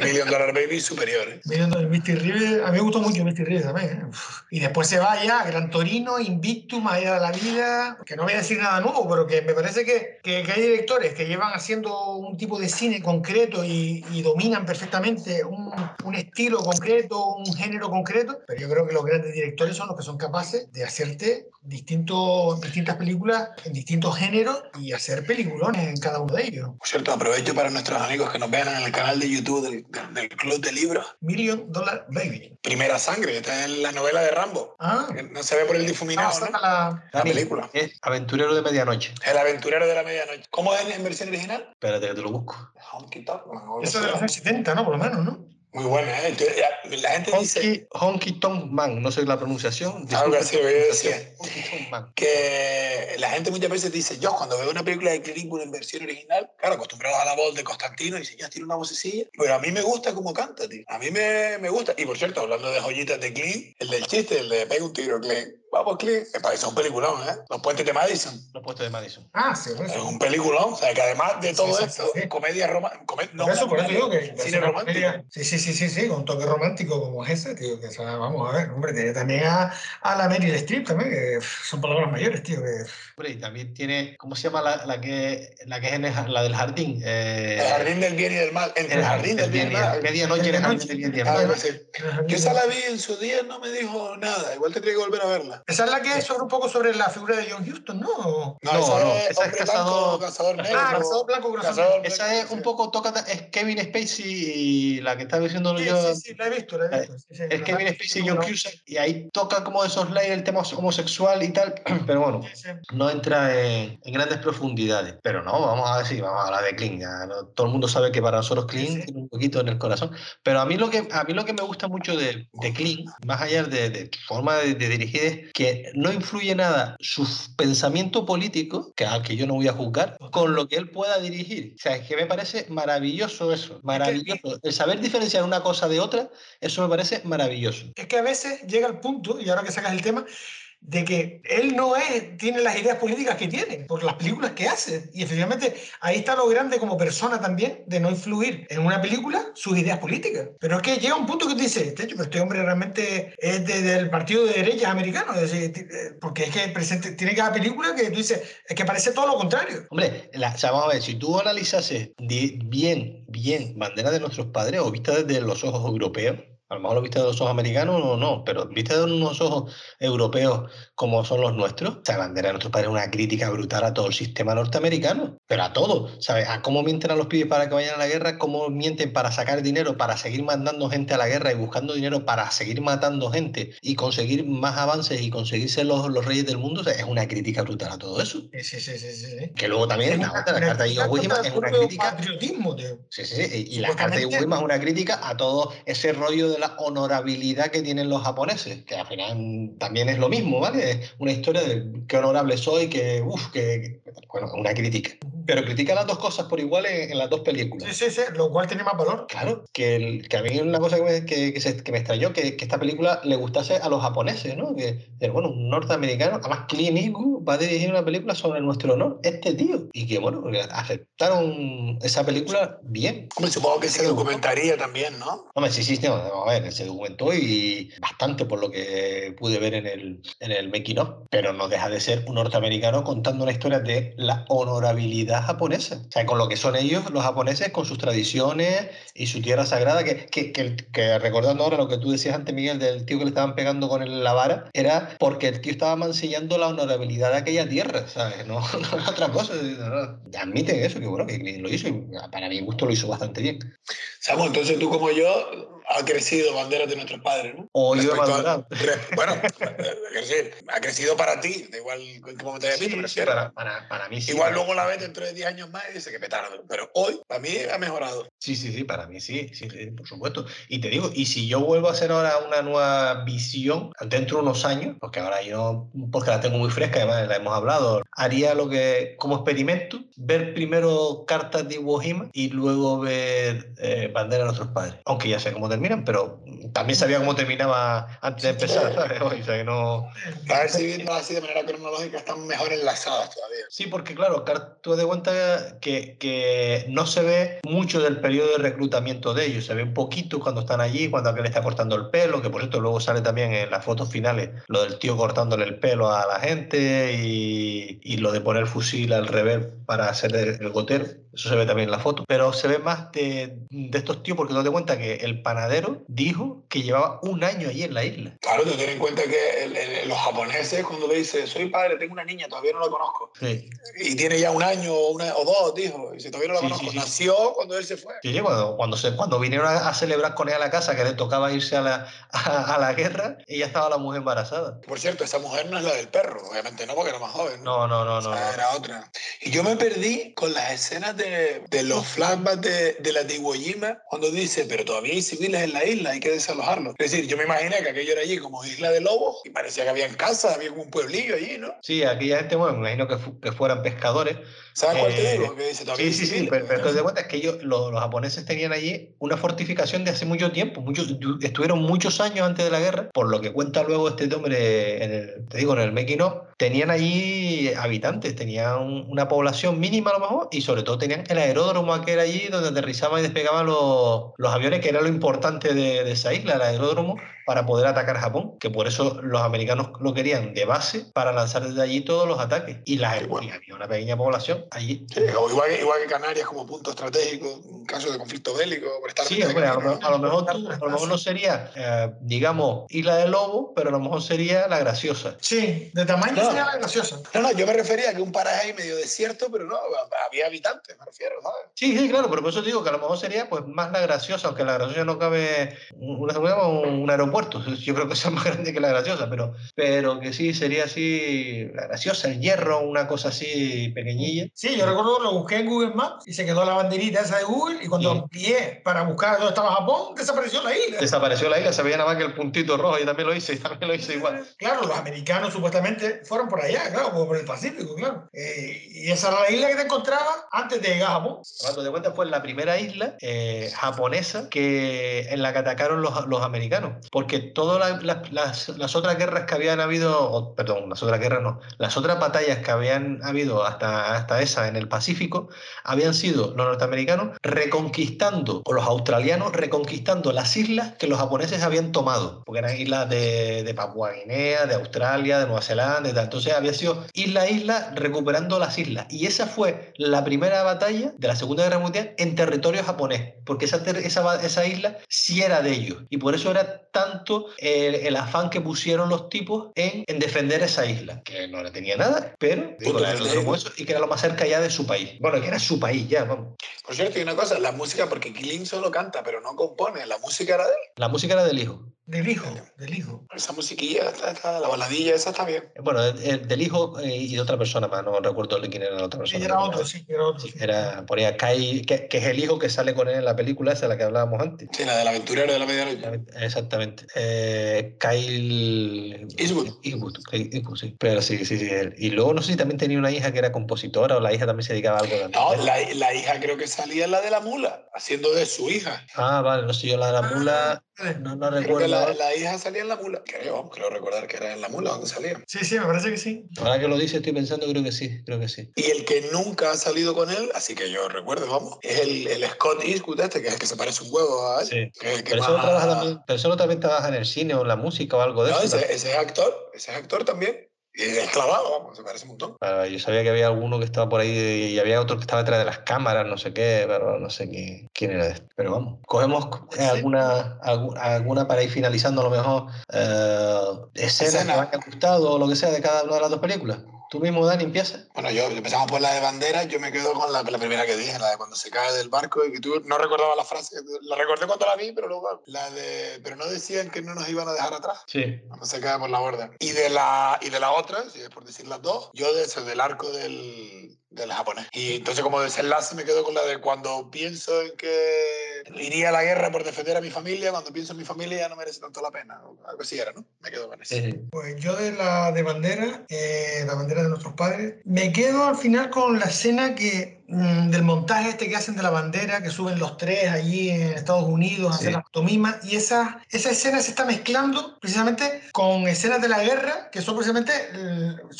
Million Dollar Baby superior. ¿eh? Million Dollar Misty River River, a mí me gustó mucho Misty River también. Y después se va ya a Gran Torino, Invictum, Allá de la Vida, que no voy a decir nada nuevo, pero que me parece que, que, que hay directores que llevan haciendo un tipo de cine concreto y, y dominan perfectamente un, un, estilo concreto, un género concreto, pero yo creo que los grandes directores son los que son capaces de hacerte distintos, distintas películas en distintos géneros y hacer peliculones en cada uno de ellos. Por cierto, aprovecho para nuestros amigos que nos vean en el canal de YouTube del, del, del Club de Libros. Million Dollar Baby. Primera Sangre, está en la novela de Rambo. Ah. No se ve por el difuminado, no, ¿no? La, la película. Es Aventurero de Medianoche. El Aventurero de la Medianoche. ¿Cómo es en versión original? Espérate que te lo busco. Honky Tonk. Eso de los años 70, ¿no? Por lo menos, ¿no? Muy buena, ¿eh? La gente Honky, dice... Honky Tonk Man, no sé la pronunciación. Algo así. Que la gente muchas veces dice, yo cuando veo una película de Clint Eastwood en versión original, claro, acostumbrados a la voz de Constantino, dice, ya tiene una vocecilla, pero a mí me gusta cómo canta, tío. A mí me, me gusta. Y por cierto, hablando de joyitas de Clint, el del chiste, el de pega un tiro, Clint. Vamos, Clint. Me parece un peliculón, ¿eh? Los puentes de Madison. Los puestos de Madison. Ah, sí, por Es un peliculón. O sea, que además de todo Sí, sí, esto, sí, comedia romántica. no, Por eso, por eso digo que cine romántico. comedia- Sí, sí, sí, sí, sí, con un toque romántico como es ese, tío. Que, o sea, vamos a ver, hombre, tiene también a, a la Meryl Streep también, que son palabras mayores, tío. Que, Hombre, y también tiene, ¿cómo se llama la, la que, la que es en el la del jardín? Eh, El jardín del bien y del mal. Entre el jardín del bien y del mal. Medianoche en el jardín del bien y del mal. Yo esa la vi en su día, no me dijo nada. Igual tendría que volver a verla. Esa es la que es sobre un poco sobre la figura de John Huston, ¿no? No, No, esa no, es esa es Cazador- Blanco, Cazador Negro. Ah, Cazador Blanco, Corazón Cazador Negro. Esa es un poco, toca, es Kevin Spacey y la que estaba diciendo Sí, yo. sí, sí, la he visto, la he visto. sí, sí, Es Kevin Spacey y John Cusack y ahí toca como de esos layers el tema homosexual y tal, pero bueno, Sí, sí. no entra en, en grandes profundidades. Pero no, vamos a decir, vamos a hablar de Clint. ya, ¿no? Todo el mundo sabe que para nosotros Clint Sí, sí. tiene un poquito en el corazón. Pero a mí lo que, a mí lo que me gusta mucho de, de Clint, más allá de, de forma de, de dirigir, es que no influye nada su pensamiento político, que al que yo no voy a juzgar, con lo que él pueda dirigir. O sea, es que me parece maravilloso eso, maravilloso. El saber diferenciar una cosa de otra, eso me parece maravilloso. Es que a veces llega el punto, y ahora que sacas el tema, de que él no tiene las ideas políticas que tiene, por las películas que hace. Y efectivamente ahí está lo grande como persona también, de no influir en una película sus ideas políticas. Pero es que llega un punto que tú dices, "Este, este hombre realmente es de- del partido de derechas americano, eh, porque es que presente, tiene cada película que tú dices, es que parece todo lo contrario. Hombre, vamos a ver, si tú analizases bien, bien, bandera de nuestros padres o vista desde los ojos europeos, a lo mejor lo viste de los ojos americanos o no, pero viste de unos ojos europeos como son los nuestros, o sea, bandera de nuestros padres es una crítica brutal a todo el sistema norteamericano, pero a todo, ¿sabes? A cómo mienten a los pibes para que vayan a la guerra, cómo mienten para sacar dinero, para seguir mandando gente a la guerra y buscando dinero para seguir matando gente y conseguir más avances y conseguirse los, los reyes del mundo, o sea, es una crítica brutal a todo eso. Sí, sí, sí, sí, sí. Que luego también la, una- otra, la una carta de Iwo Jima es una crítica. patriotismo, tío. Sí, sí, sí, y la carta de Iwo Jima es una crítica a todo ese rollo de la honorabilidad que tienen los japoneses, que al final también es lo mismo, ¿vale? Es una historia de qué honorable soy, que, uff, que, que- Bueno, una crítica. Pero critica las dos cosas por igual en, en las dos películas. Sí, sí, sí, lo cual tiene más valor. Claro, que, el- que a mí una cosa que me, que, que se- que me extrañó, que, que esta película le gustase a los japoneses, ¿no? Que, que, bueno, un norteamericano, además Clint Eastwood va a dirigir una película sobre nuestro honor, este tío. Y que, bueno, aceptaron esa película bien. Hombre, supongo que se documentaría también, ¿no? Hombre, sí, sí, no, a ver, se documentó y bastante por lo que pude ver en el, en el making of, pero no deja de ser un norteamericano contando una historia de la honorabilidad japonesa. O sea, con lo que son ellos, los japoneses, con sus tradiciones y su tierra sagrada, que, que, que, que recordando ahora lo que tú decías antes, Miguel, del tío que le estaban pegando con el- la vara, era porque el tío estaba mancillando la honorabilidad de aquella tierra, ¿sabes? No, no era otra cosa. no, no. Admiten eso, que bueno, que lo hizo y para mi gusto lo hizo bastante bien. Samu, entonces tú como yo ha crecido banderas de nuestros padres, ¿no? O yo a- bueno, ha crecido para ti, da igual en qué momento hayas visto, Sí, pero sí, para, para, para mí sí. Igual luego la ves dentro de 10 años más y dice que petardo. Pero hoy, para mí, ha mejorado. Sí, sí, sí, para mí sí, sí, sí, por supuesto. Y te digo, y si yo vuelvo a hacer ahora una nueva visión dentro de unos años, porque ahora yo, porque la tengo muy fresca, además la hemos hablado, haría lo que, como experimento, ver primero cartas de Iwo Jima y luego ver eh, Bandera de nuestros padres. Aunque ya sé cómo terminan, pero también sabía cómo terminaba antes de empezar, ¿sabes? O sea, que no... A ver si viendo así de manera cronológica están mejor enlazadas todavía. Sí, porque claro, tú te das cuenta que, que no se ve mucho del periodo de reclutamiento de ellos, se ve un poquito cuando están allí, cuando aquel está cortando el pelo, que por cierto luego sale también en las fotos finales lo del tío cortándole el pelo a la gente y, y lo de poner fusil al revés para hacer el, gotero, eso se ve también en la foto, pero se ve más de, de estos tíos porque te das cuenta que el panadero dijo que llevaba un año allí en la isla. Claro, tú ten en cuenta que el- el- los japoneses cuando le dice soy padre, tengo una niña, todavía no la conozco. Sí. Y tiene ya un año o, una, o dos, dijo. Y dice, todavía no la Sí, conozco. sí. Nació cuando él se fue. Sí, cuando, cuando, se, cuando vinieron a, a celebrar con él a la casa, que le tocaba irse a la, a, a la guerra, ella estaba la mujer embarazada. Por cierto, esa mujer no es la del perro, obviamente no, porque era más joven. No, no, no, no. O sea, no. era otra. Y yo me perdí con las escenas de, de los flashbacks de, de la de Iwo Jima, cuando dice, pero todavía hay civiles en la isla, hay que desalojarlos. Es decir, yo me imaginé que aquello era allí como isla de lobos, y parecía que habían casas, había como un pueblillo allí, ¿no? Sí, aquella gente, bueno, me imagino que, fu- que fueran pescadores. ¿Sabes cuál te Eh, digo? Que dice, Sí, sí, sí, pero, pero te cuenta es que ellos, los, los japoneses tenían allí una fortificación de hace mucho tiempo, muchos, estuvieron muchos años antes de la guerra, por lo que cuenta luego este hombre, en el, te digo, en el making of, tenían allí habitantes, tenían un- una población mínima a lo mejor, y sobre todo tenían el aeródromo aquel allí donde aterrizaban y despegaban los, los aviones, que era lo importante de, de esa isla, el aeródromo, para poder atacar Japón, que por eso los americanos lo querían de base para lanzar desde allí todos los ataques. Y, la, Qué bueno. y había una pequeña población allí. Sí, igual, que, igual que Canarias como punto estratégico en caso de conflicto bélico, por estar Sí, hombre, a lo, a lo mejor tú- a lo mejor no sería, eh, digamos, Isla de Lobo, pero a lo mejor sería la graciosa. Sí, de tamaño Claro. sería la graciosa. No, no, yo me refería a que un paraje ahí medio desierto, pero no, había habitantes, me refiero, ¿sabes? Sí, sí, claro, pero por eso te digo que a lo mejor sería pues más la graciosa, aunque la graciosa no cabe un, un, un Yo creo que sea más grande que la graciosa, pero, pero que sí sería así, la graciosa, el hierro, una cosa así pequeñilla. Sí, yo recuerdo lo busqué en Google Maps y se quedó la banderita esa de Google y cuando Sí. amplié para buscar dónde estaba Japón, desapareció la isla. Desapareció la isla, se veía nada más que el puntito rojo, yo también lo hice, y también lo hice igual. Claro, los americanos supuestamente fueron por allá, claro, como por el Pacífico, claro. Eh, y esa era la isla que te encontrabas antes de llegar a Japón. Cuando te cuentas, fue la primera isla eh, japonesa que, en la que atacaron los, los americanos. Porque todas la- la- las, las otras guerras que habían habido, perdón, las otras guerras no, las otras batallas que habían habido hasta, hasta esa en el Pacífico, habían sido los norteamericanos reconquistando, o los australianos reconquistando las islas que los japoneses habían tomado. Porque eran islas de, de Papua Guinea, de Australia, de Nueva Zelanda, y entonces había sido isla a isla recuperando las islas. Y esa fue la primera batalla de la Segunda Guerra Mundial en territorio japonés, porque esa, esa, esa isla sí era de ellos. Y por eso era tanto el, el afán que pusieron los tipos en, en defender esa isla, que no le tenía nada, pero digo, la eso, y que era lo más cerca ya de su país. Bueno, que era su país ya, vamos. Por cierto, y una cosa, la música, porque Killing solo canta, pero no compone, la música era de él. La música era del hijo. Del hijo, del hijo. Esa musiquilla, está, está- la baladilla esa está bien. Bueno, eh, eh, del hijo eh, y de otra persona más, no recuerdo de quién era la otra Sí, persona. era otro, sí, era otro. Sí, sí. era, ponía Kai, que, que es el hijo que sale con él en la película esa, la que hablábamos antes. Sí, la del aventurero de la medianoche. Exactamente. Eh, Kyle Eastwood. Eastwood, sí. Pero sí, sí, sí. él. Y luego no sé si también tenía una hija que era compositora o la hija también se dedicaba a algo. también. No, la, la hija creo que salía en la de la mula, haciendo de su hija. Ah, vale, no sé, yo la de la mula, no, no Creo que recuerdo. la, la hija salía en la mula. Creo, creo recordar que era en la mula donde salía. Sí, sí, me parece que sí. Ahora que lo dice, estoy pensando, creo que sí, creo que sí. Y el que nunca ha salido con él, así que yo recuerdo, vamos, es el, el Scott Eastwood este, que es el que se parece un huevo a él. Sí. Que Pero más- trabaja también, pero no también trabaja en el cine o en la música o algo de No, eso. ese, ese es actor, ese es actor también. Y es clavado, vamos, se parece un montón. Ah, Yo sabía que había alguno que estaba por ahí y había otro que estaba detrás de las cámaras, no sé qué, pero no sé quién, quién era este. Pero vamos, cogemos eh, alguna, algu- alguna para ir finalizando a lo mejor eh, escenas Escena. que hayan gustado o lo que sea de cada una de las dos películas. Tú mismo, Dani, empieza. Bueno, yo empezamos por la de banderas, yo me quedo con la, la primera que dije, la de cuando se cae del barco y que tú no recordaba la frase, la recordé cuando la vi, pero luego la de, pero no decían que no nos iban a dejar atrás. Sí. cuando se cae por la borda. Y de la, y de la otra, si es por decir las dos, yo desde del arco del, del japonés. Y entonces como desenlace me quedo con la de cuando pienso en que iría a la guerra por defender a mi familia, cuando pienso en mi familia ya no merece tanto la pena. Algo así era, ¿no? Me quedo con eso. Pues yo de la de bandera, eh, la bandera de nuestros padres, me quedo al final con la escena que del montaje este que hacen de la bandera, que suben los tres allí en Estados Unidos a hacer la tomima, y esa, esa escena se está mezclando precisamente con escenas de la guerra, que son precisamente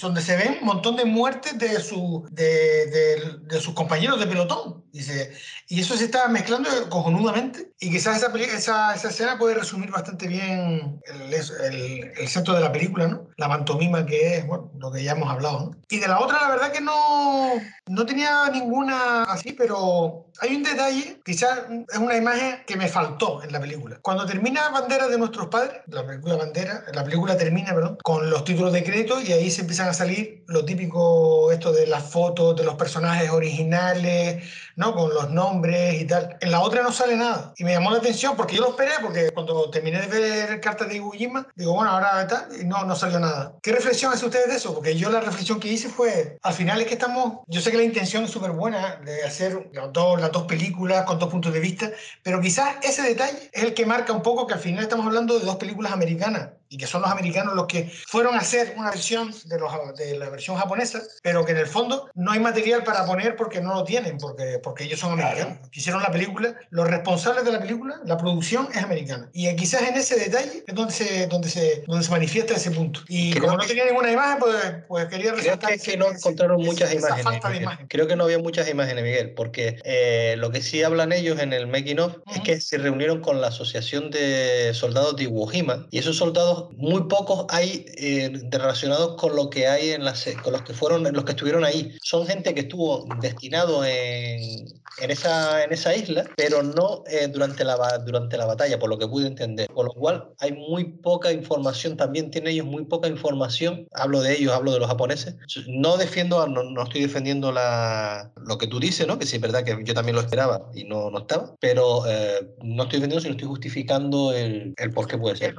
donde se ven un montón de muertes de, su, de, de, de sus compañeros de pelotón. Dice, y eso se está mezclando cojonudamente, y quizás esa, esa, esa escena puede resumir bastante bien el, el, el, centro de la película, ¿no? La pantomima que es, bueno, lo que ya hemos hablado, ¿no? Y de la otra, la verdad que no, no tenía ninguna así, pero hay un detalle, quizás es una imagen que me faltó en la película. Cuando termina Bandera de nuestros padres, la película Bandera, la película termina, perdón, con los títulos de crédito y ahí se empiezan a salir lo típico, esto de las fotos de los personajes originales, ¿no? Con los nombres y tal. En la otra no sale nada. Y me llamó la atención porque yo lo esperé, porque cuando terminé de ver cartas de Iwo Jima, digo, bueno, ahora está, y no, no salió nada. ¿Qué reflexión hace ustedes de eso? Porque yo la reflexión que hice fue, al final es que estamos, yo sé que la intención es súper buena de hacer las dos, dos películas con dos puntos de vista, pero quizás ese detalle es el que marca un poco que al final estamos hablando de dos películas americanas y que son los americanos los que fueron a hacer una versión de, los, de la versión japonesa, pero que en el fondo no hay material para poner porque no lo tienen, porque, porque ellos son americanos. Hicieron la película, los responsables de la película, la producción es americana. Y quizás en ese detalle es donde se, donde se, donde se manifiesta ese punto. Y creo como no tenía ninguna imagen, pues, pues quería resaltar... Creo que, que no encontraron muchas imágenes. Creo que no había muchas imágenes, Miguel, porque eh, lo que sí hablan ellos en el making of es que se reunieron con la Asociación de Soldados de Iwo Jima y esos soldados muy pocos hay eh, relacionados con lo que hay en las, con los que fueron, los que estuvieron ahí. Son gente que estuvo destinado en, en esa, en esa isla, pero no eh, durante, la, durante la batalla, por lo que pude entender. Con lo cual hay muy poca información, también tienen ellos muy poca información. Hablo de ellos, hablo de los japoneses. No defiendo, no, no estoy defendiendo la, lo que tú dices, ¿no? que sí es verdad que yo también lo esperaba y no, no estaba, pero eh, no estoy defendiendo, sino estoy justificando el, el por qué puede ser.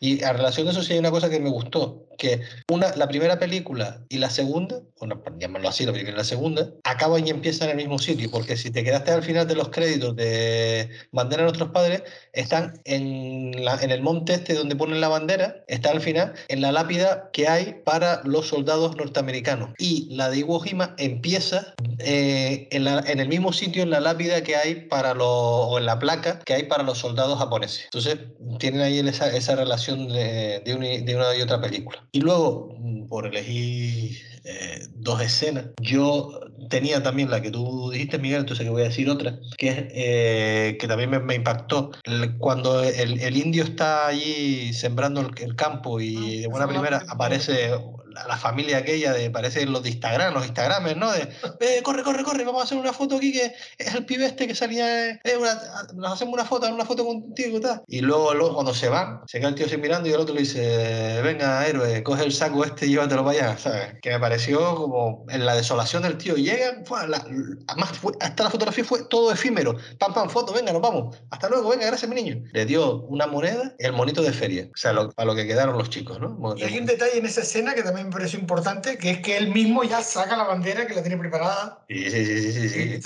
y a relación de eso sí hay una cosa que me gustó, que una, la primera película y la segunda, bueno, llamarlo así, la primera y la segunda, acaban y empiezan en el mismo sitio, porque si te quedaste al final de los créditos de Bandera de nuestros padres, están en, la, en el monte este donde ponen la bandera, está al final en la lápida que hay para los soldados norteamericanos. Y la de Iwo Jima empieza eh, en, la, en, el mismo sitio en la lápida que hay para los, o en la placa que hay para los soldados japoneses. Entonces tienen ahí esa, esa relación de, de, una, de una y otra película. Y luego, por elegir eh, dos escenas. Yo tenía también la que tú dijiste, Miguel, entonces que voy a decir otra, que es eh, que también me, me impactó. cuando el, el, indio está allí sembrando el, el campo y de buena primera aparece la, familia aquella de, parece los de Instagram, los Instagramers, ¿no? De, eh, corre, corre, corre, vamos a hacer una foto aquí que es el pibe este que salía, eh, una, nos hacemos una foto, una foto contigo y tal. Y luego, luego cuando se van, se queda el tío así mirando y el otro le dice, venga, héroe, coge el saco este y llévatelo para allá, ¿sabes? Que me pareció como en la desolación del tío. Llegan, fue, la, fue, hasta la fotografía fue todo efímero. Pam, pam, foto, venga, nos vamos. Hasta luego, venga, gracias, mi niño. Le dio una moneda, el monito de feria. O sea, lo, lo que quedaron los chicos, ¿no? Y hay un detalle en esa escena que también me pareció importante, que es que él mismo ya saca la bandera que la tiene preparada. Sí, sí, sí, sí. sí.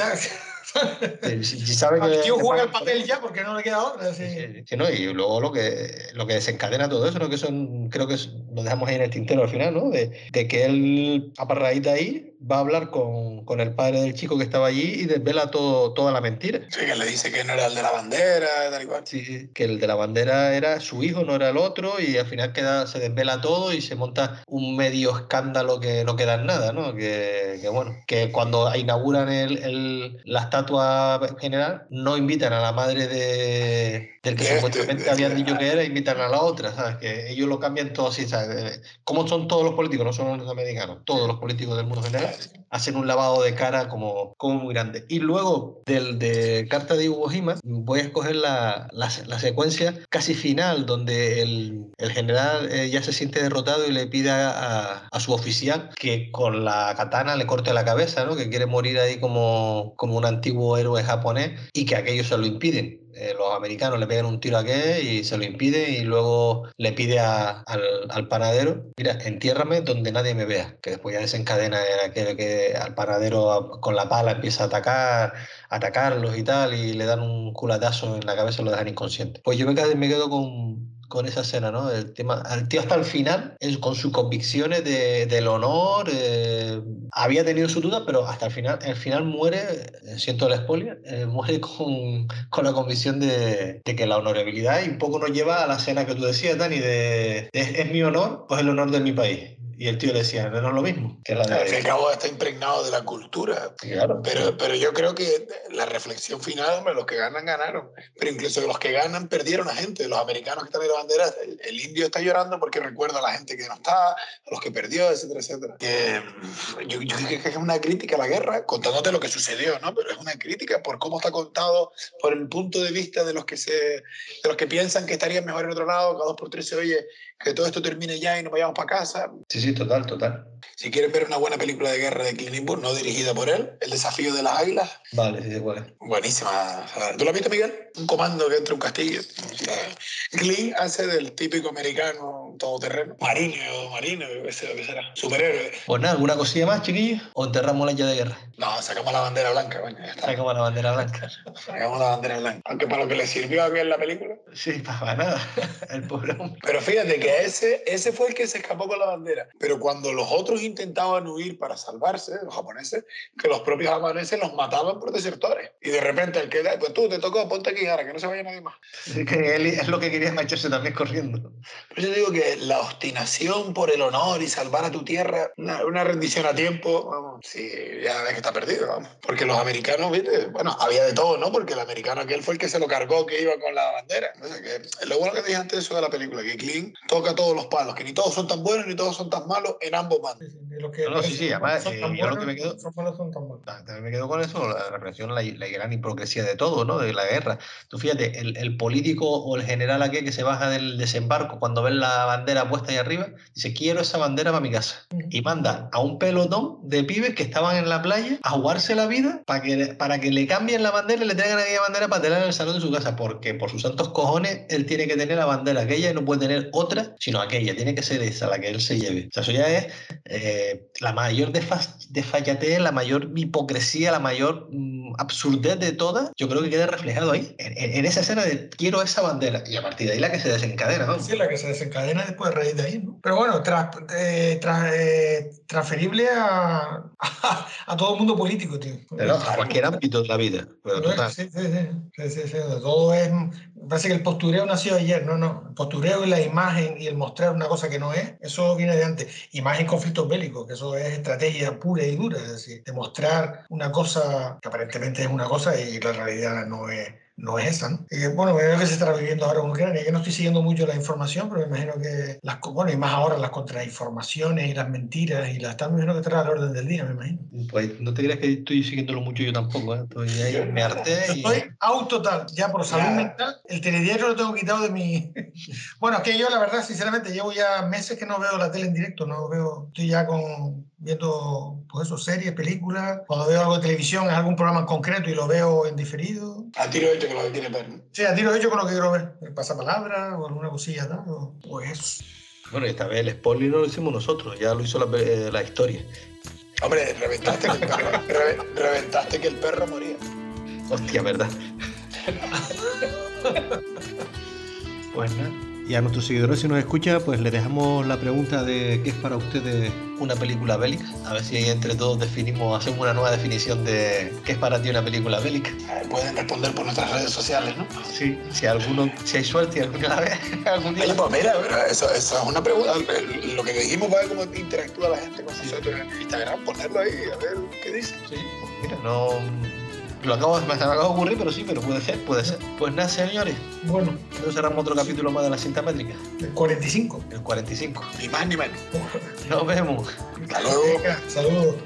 Si, sabe que, el tío juega el papel ya porque no le queda otra. Sí. Sí, no, y luego lo que, lo que desencadena todo eso, ¿no? que son, creo que lo dejamos ahí en el tintero al final, ¿no? de, de que él, a raíz de ahí, va a hablar con, con, el padre del chico que estaba allí y desvela todo, toda la mentira. Sí, que le dice que no era el de la bandera, tal y cual. Sí, que el de la bandera era su hijo, no era el otro, y al final queda, se desvela todo y se monta un medio escándalo que no queda en nada, ¿no? Que, que bueno, que cuando inauguran el, el, la estatua general, no invitan a la madre de, del que este, supuestamente este, habían dicho que era, invitan a la otra, ¿sabes? Que ellos lo cambian todo así, ¿sabes? Como son todos los políticos, no solo los americanos, todos los políticos del mundo general hacen un lavado de cara como, como muy grande. Y luego del de Carta de Iwo Jima, voy a escoger la, la, la secuencia casi final, donde el, el general eh, ya se siente derrotado y le pide a, a, su oficial que con la katana le corte la cabeza, ¿no? que quiere morir ahí como, como un antiguo héroe japonés y que aquellos se lo impiden eh, los americanos le pegan un tiro a aquel y se lo impide y luego le pide al, al panadero, mira, entiérrame donde nadie me vea, que después ya desencadena en aquel que al panadero con la pala empieza a atacar, a atacarlos y tal, y le dan un culatazo en la cabeza y lo dejan inconsciente. Pues yo me quedo, me quedo con, con esa escena, ¿no? El tema, el tío hasta el final, es- con sus convicciones de- del honor, eh, había tenido su duda, pero hasta el final, el final muere, eh, siento el spoiler, eh, muere con, con la convicción de, de que la honorabilidad y un poco nos lleva a la escena que tú decías, Dani, de, de, es mi honor, pues el honor de mi país. Y el tío le decía, no es lo mismo. Que la de- Al fin y al cabo está impregnado de la cultura. Claro. Pero, pero yo creo que la reflexión final, hombre, los que ganan, ganaron. Pero incluso los que ganan perdieron a gente. Los americanos que están en la bandera, el, el indio está llorando porque recuerda a la gente que no está, a los que perdió, etcétera, etcétera. Que, mm, yo, yo creo que es una crítica a la guerra, contándote lo que sucedió, ¿no? Pero es una crítica por cómo está contado, por el punto de vista de los que, se, de los que piensan que estarían mejor en otro lado, cada dos por tres se oye que todo esto termine ya y nos vayamos para casa. Sí, sí, total, total. Si quieren ver una buena película de guerra de Clint Eastwood, no dirigida por él, El desafío de las águilas, Vale, sí, igual es. buenísima. ¿Tú lo has visto, Miguel? Un comando que entra un castillo. Clint hace del típico americano todoterreno. Marino, marino, qué sé lo que será. Superhéroe. Pues nada, ¿alguna cosilla más, chiquillos? ¿O enterramos la ya de guerra? No, sacamos la bandera blanca, coño, ya está. Sacamos la bandera blanca. Sacamos la bandera blanca. Aunque para lo que le sirvió a bien la película. Sí, para nada. El pobre hombre. Pero fíjate que ese, ese fue el que se escapó con la bandera. Pero cuando los otros intentaban huir para salvarse, los japoneses, que los propios japoneses los mataban por desertores. Y de repente el que da, pues tú te tocó, ponte aquí ahora, que no se vaya nadie más. Sí, que él es lo que quería marcharse también corriendo. Pero yo digo que la obstinación por el honor y salvar a tu tierra, una, una rendición a tiempo, vamos, sí, ya ves que está perdido, vamos. Porque los americanos, viste, bueno, había de todo, ¿no? Porque el americano aquel fue el que se lo cargó, que iba con la bandera. O sea, que, lo bueno que dije antes eso de la película, que Clint toca todos los palos, que ni todos son tan buenos ni todos son tan malos en ambos bandos. Sí, sí, de los que No, no, sí, sí, además, son eh, tan yo lo que me quedo- son malos, son tan buenos. Ah, También me quedo con eso, la reflexión, la, la gran hipocresía de todo, ¿no? De la guerra. Tú fíjate, el, el político o el general aquel que se baja del desembarco cuando ve la bandera puesta ahí arriba, dice, quiero esa bandera para mi casa. Y manda a un pelotón de pibes que estaban en la playa a jugarse la vida para que, para que le cambien la bandera y le traigan aquella bandera para tenerla en el salón de su casa. Porque por sus santos cojones, él tiene que tener la bandera aquella y no puede tener otra, sino aquella. Tiene que ser esa, la que él se lleve. O sea, eso ya es eh, la mayor desfa- desfallatez, la mayor hipocresía, la mayor mm, absurdez de todas, yo creo que queda reflejado ahí, en, en- en esa escena de quiero esa bandera, y a partir de ahí la que se desencadena, ¿no? Sí, la que se desencadena después de raíz de ahí, ¿no? Pero bueno, tras- eh, tras- eh, transferible a, a, a todo el mundo político, tío. Pero a cualquier ámbito de la vida. Pero total. Sí, sí, sí, sí, sí, Todo es. Parece que el postureo nació ayer, no, no. El postureo y la imagen y el mostrar una cosa que no es, eso viene de antes. Y más en conflictos bélicos, que eso es estrategia pura y dura, es decir, demostrar una cosa que aparentemente es una cosa y la realidad no es. No es esa, ¿no? Y, bueno, veo que se está viviendo ahora en Ucrania. Yo no estoy siguiendo mucho la información, pero me imagino que, las, bueno, y más ahora las contrainformaciones y las mentiras y las tal, me imagino que estará al orden del día, me imagino. Pues no te creas que estoy siguiéndolo mucho yo tampoco, ¿eh? Estoy ahí, me harté y... estoy out total, ya por salud Ya. mental. El telediario lo tengo quitado de mi. bueno, es que yo, la verdad, sinceramente, llevo ya meses que no veo la tele en directo. No veo. Estoy ya con viendo pues eso, series, películas. Cuando veo algo de televisión, es algún programa en concreto y lo veo en diferido. A tiro hecho que lo que quiere ver. ¿no? Sí, a tiro hecho con lo que quiero ver. Pasapalabra o alguna cosilla tal. o- Pues eso. Bueno, y esta vez el spoiler no lo hicimos nosotros, ya lo hizo la, pe- la historia. Hombre, reventaste que el perro, reve- reventaste que el perro moría. Hostia, ¿verdad? pues nada. Y a nuestros seguidores, si nos escucha, pues le dejamos la pregunta de qué es para ustedes Una película bélica. A ver si entre todos definimos, hacemos una nueva definición de qué es para ti una película bélica. Pueden responder por nuestras redes sociales, ¿no? Sí, si alguno, si hay suerte alguna la ve, algún día. Oye, pues mira, eso, eso es una pregunta. Lo que dijimos va a ver cómo interactúa la gente con nosotros en Instagram, ponerlo ahí, a ver qué dice. Sí, pues mira, no. Lo acabo, me acaba de ocurrir, pero sí, pero puede ser, puede ser. Pues nada, señores, Bueno, entonces cerramos otro capítulo más de la cinta métrica, el 45. el 45. Ni más ni menos. Nos vemos. Hasta luego. Saludos.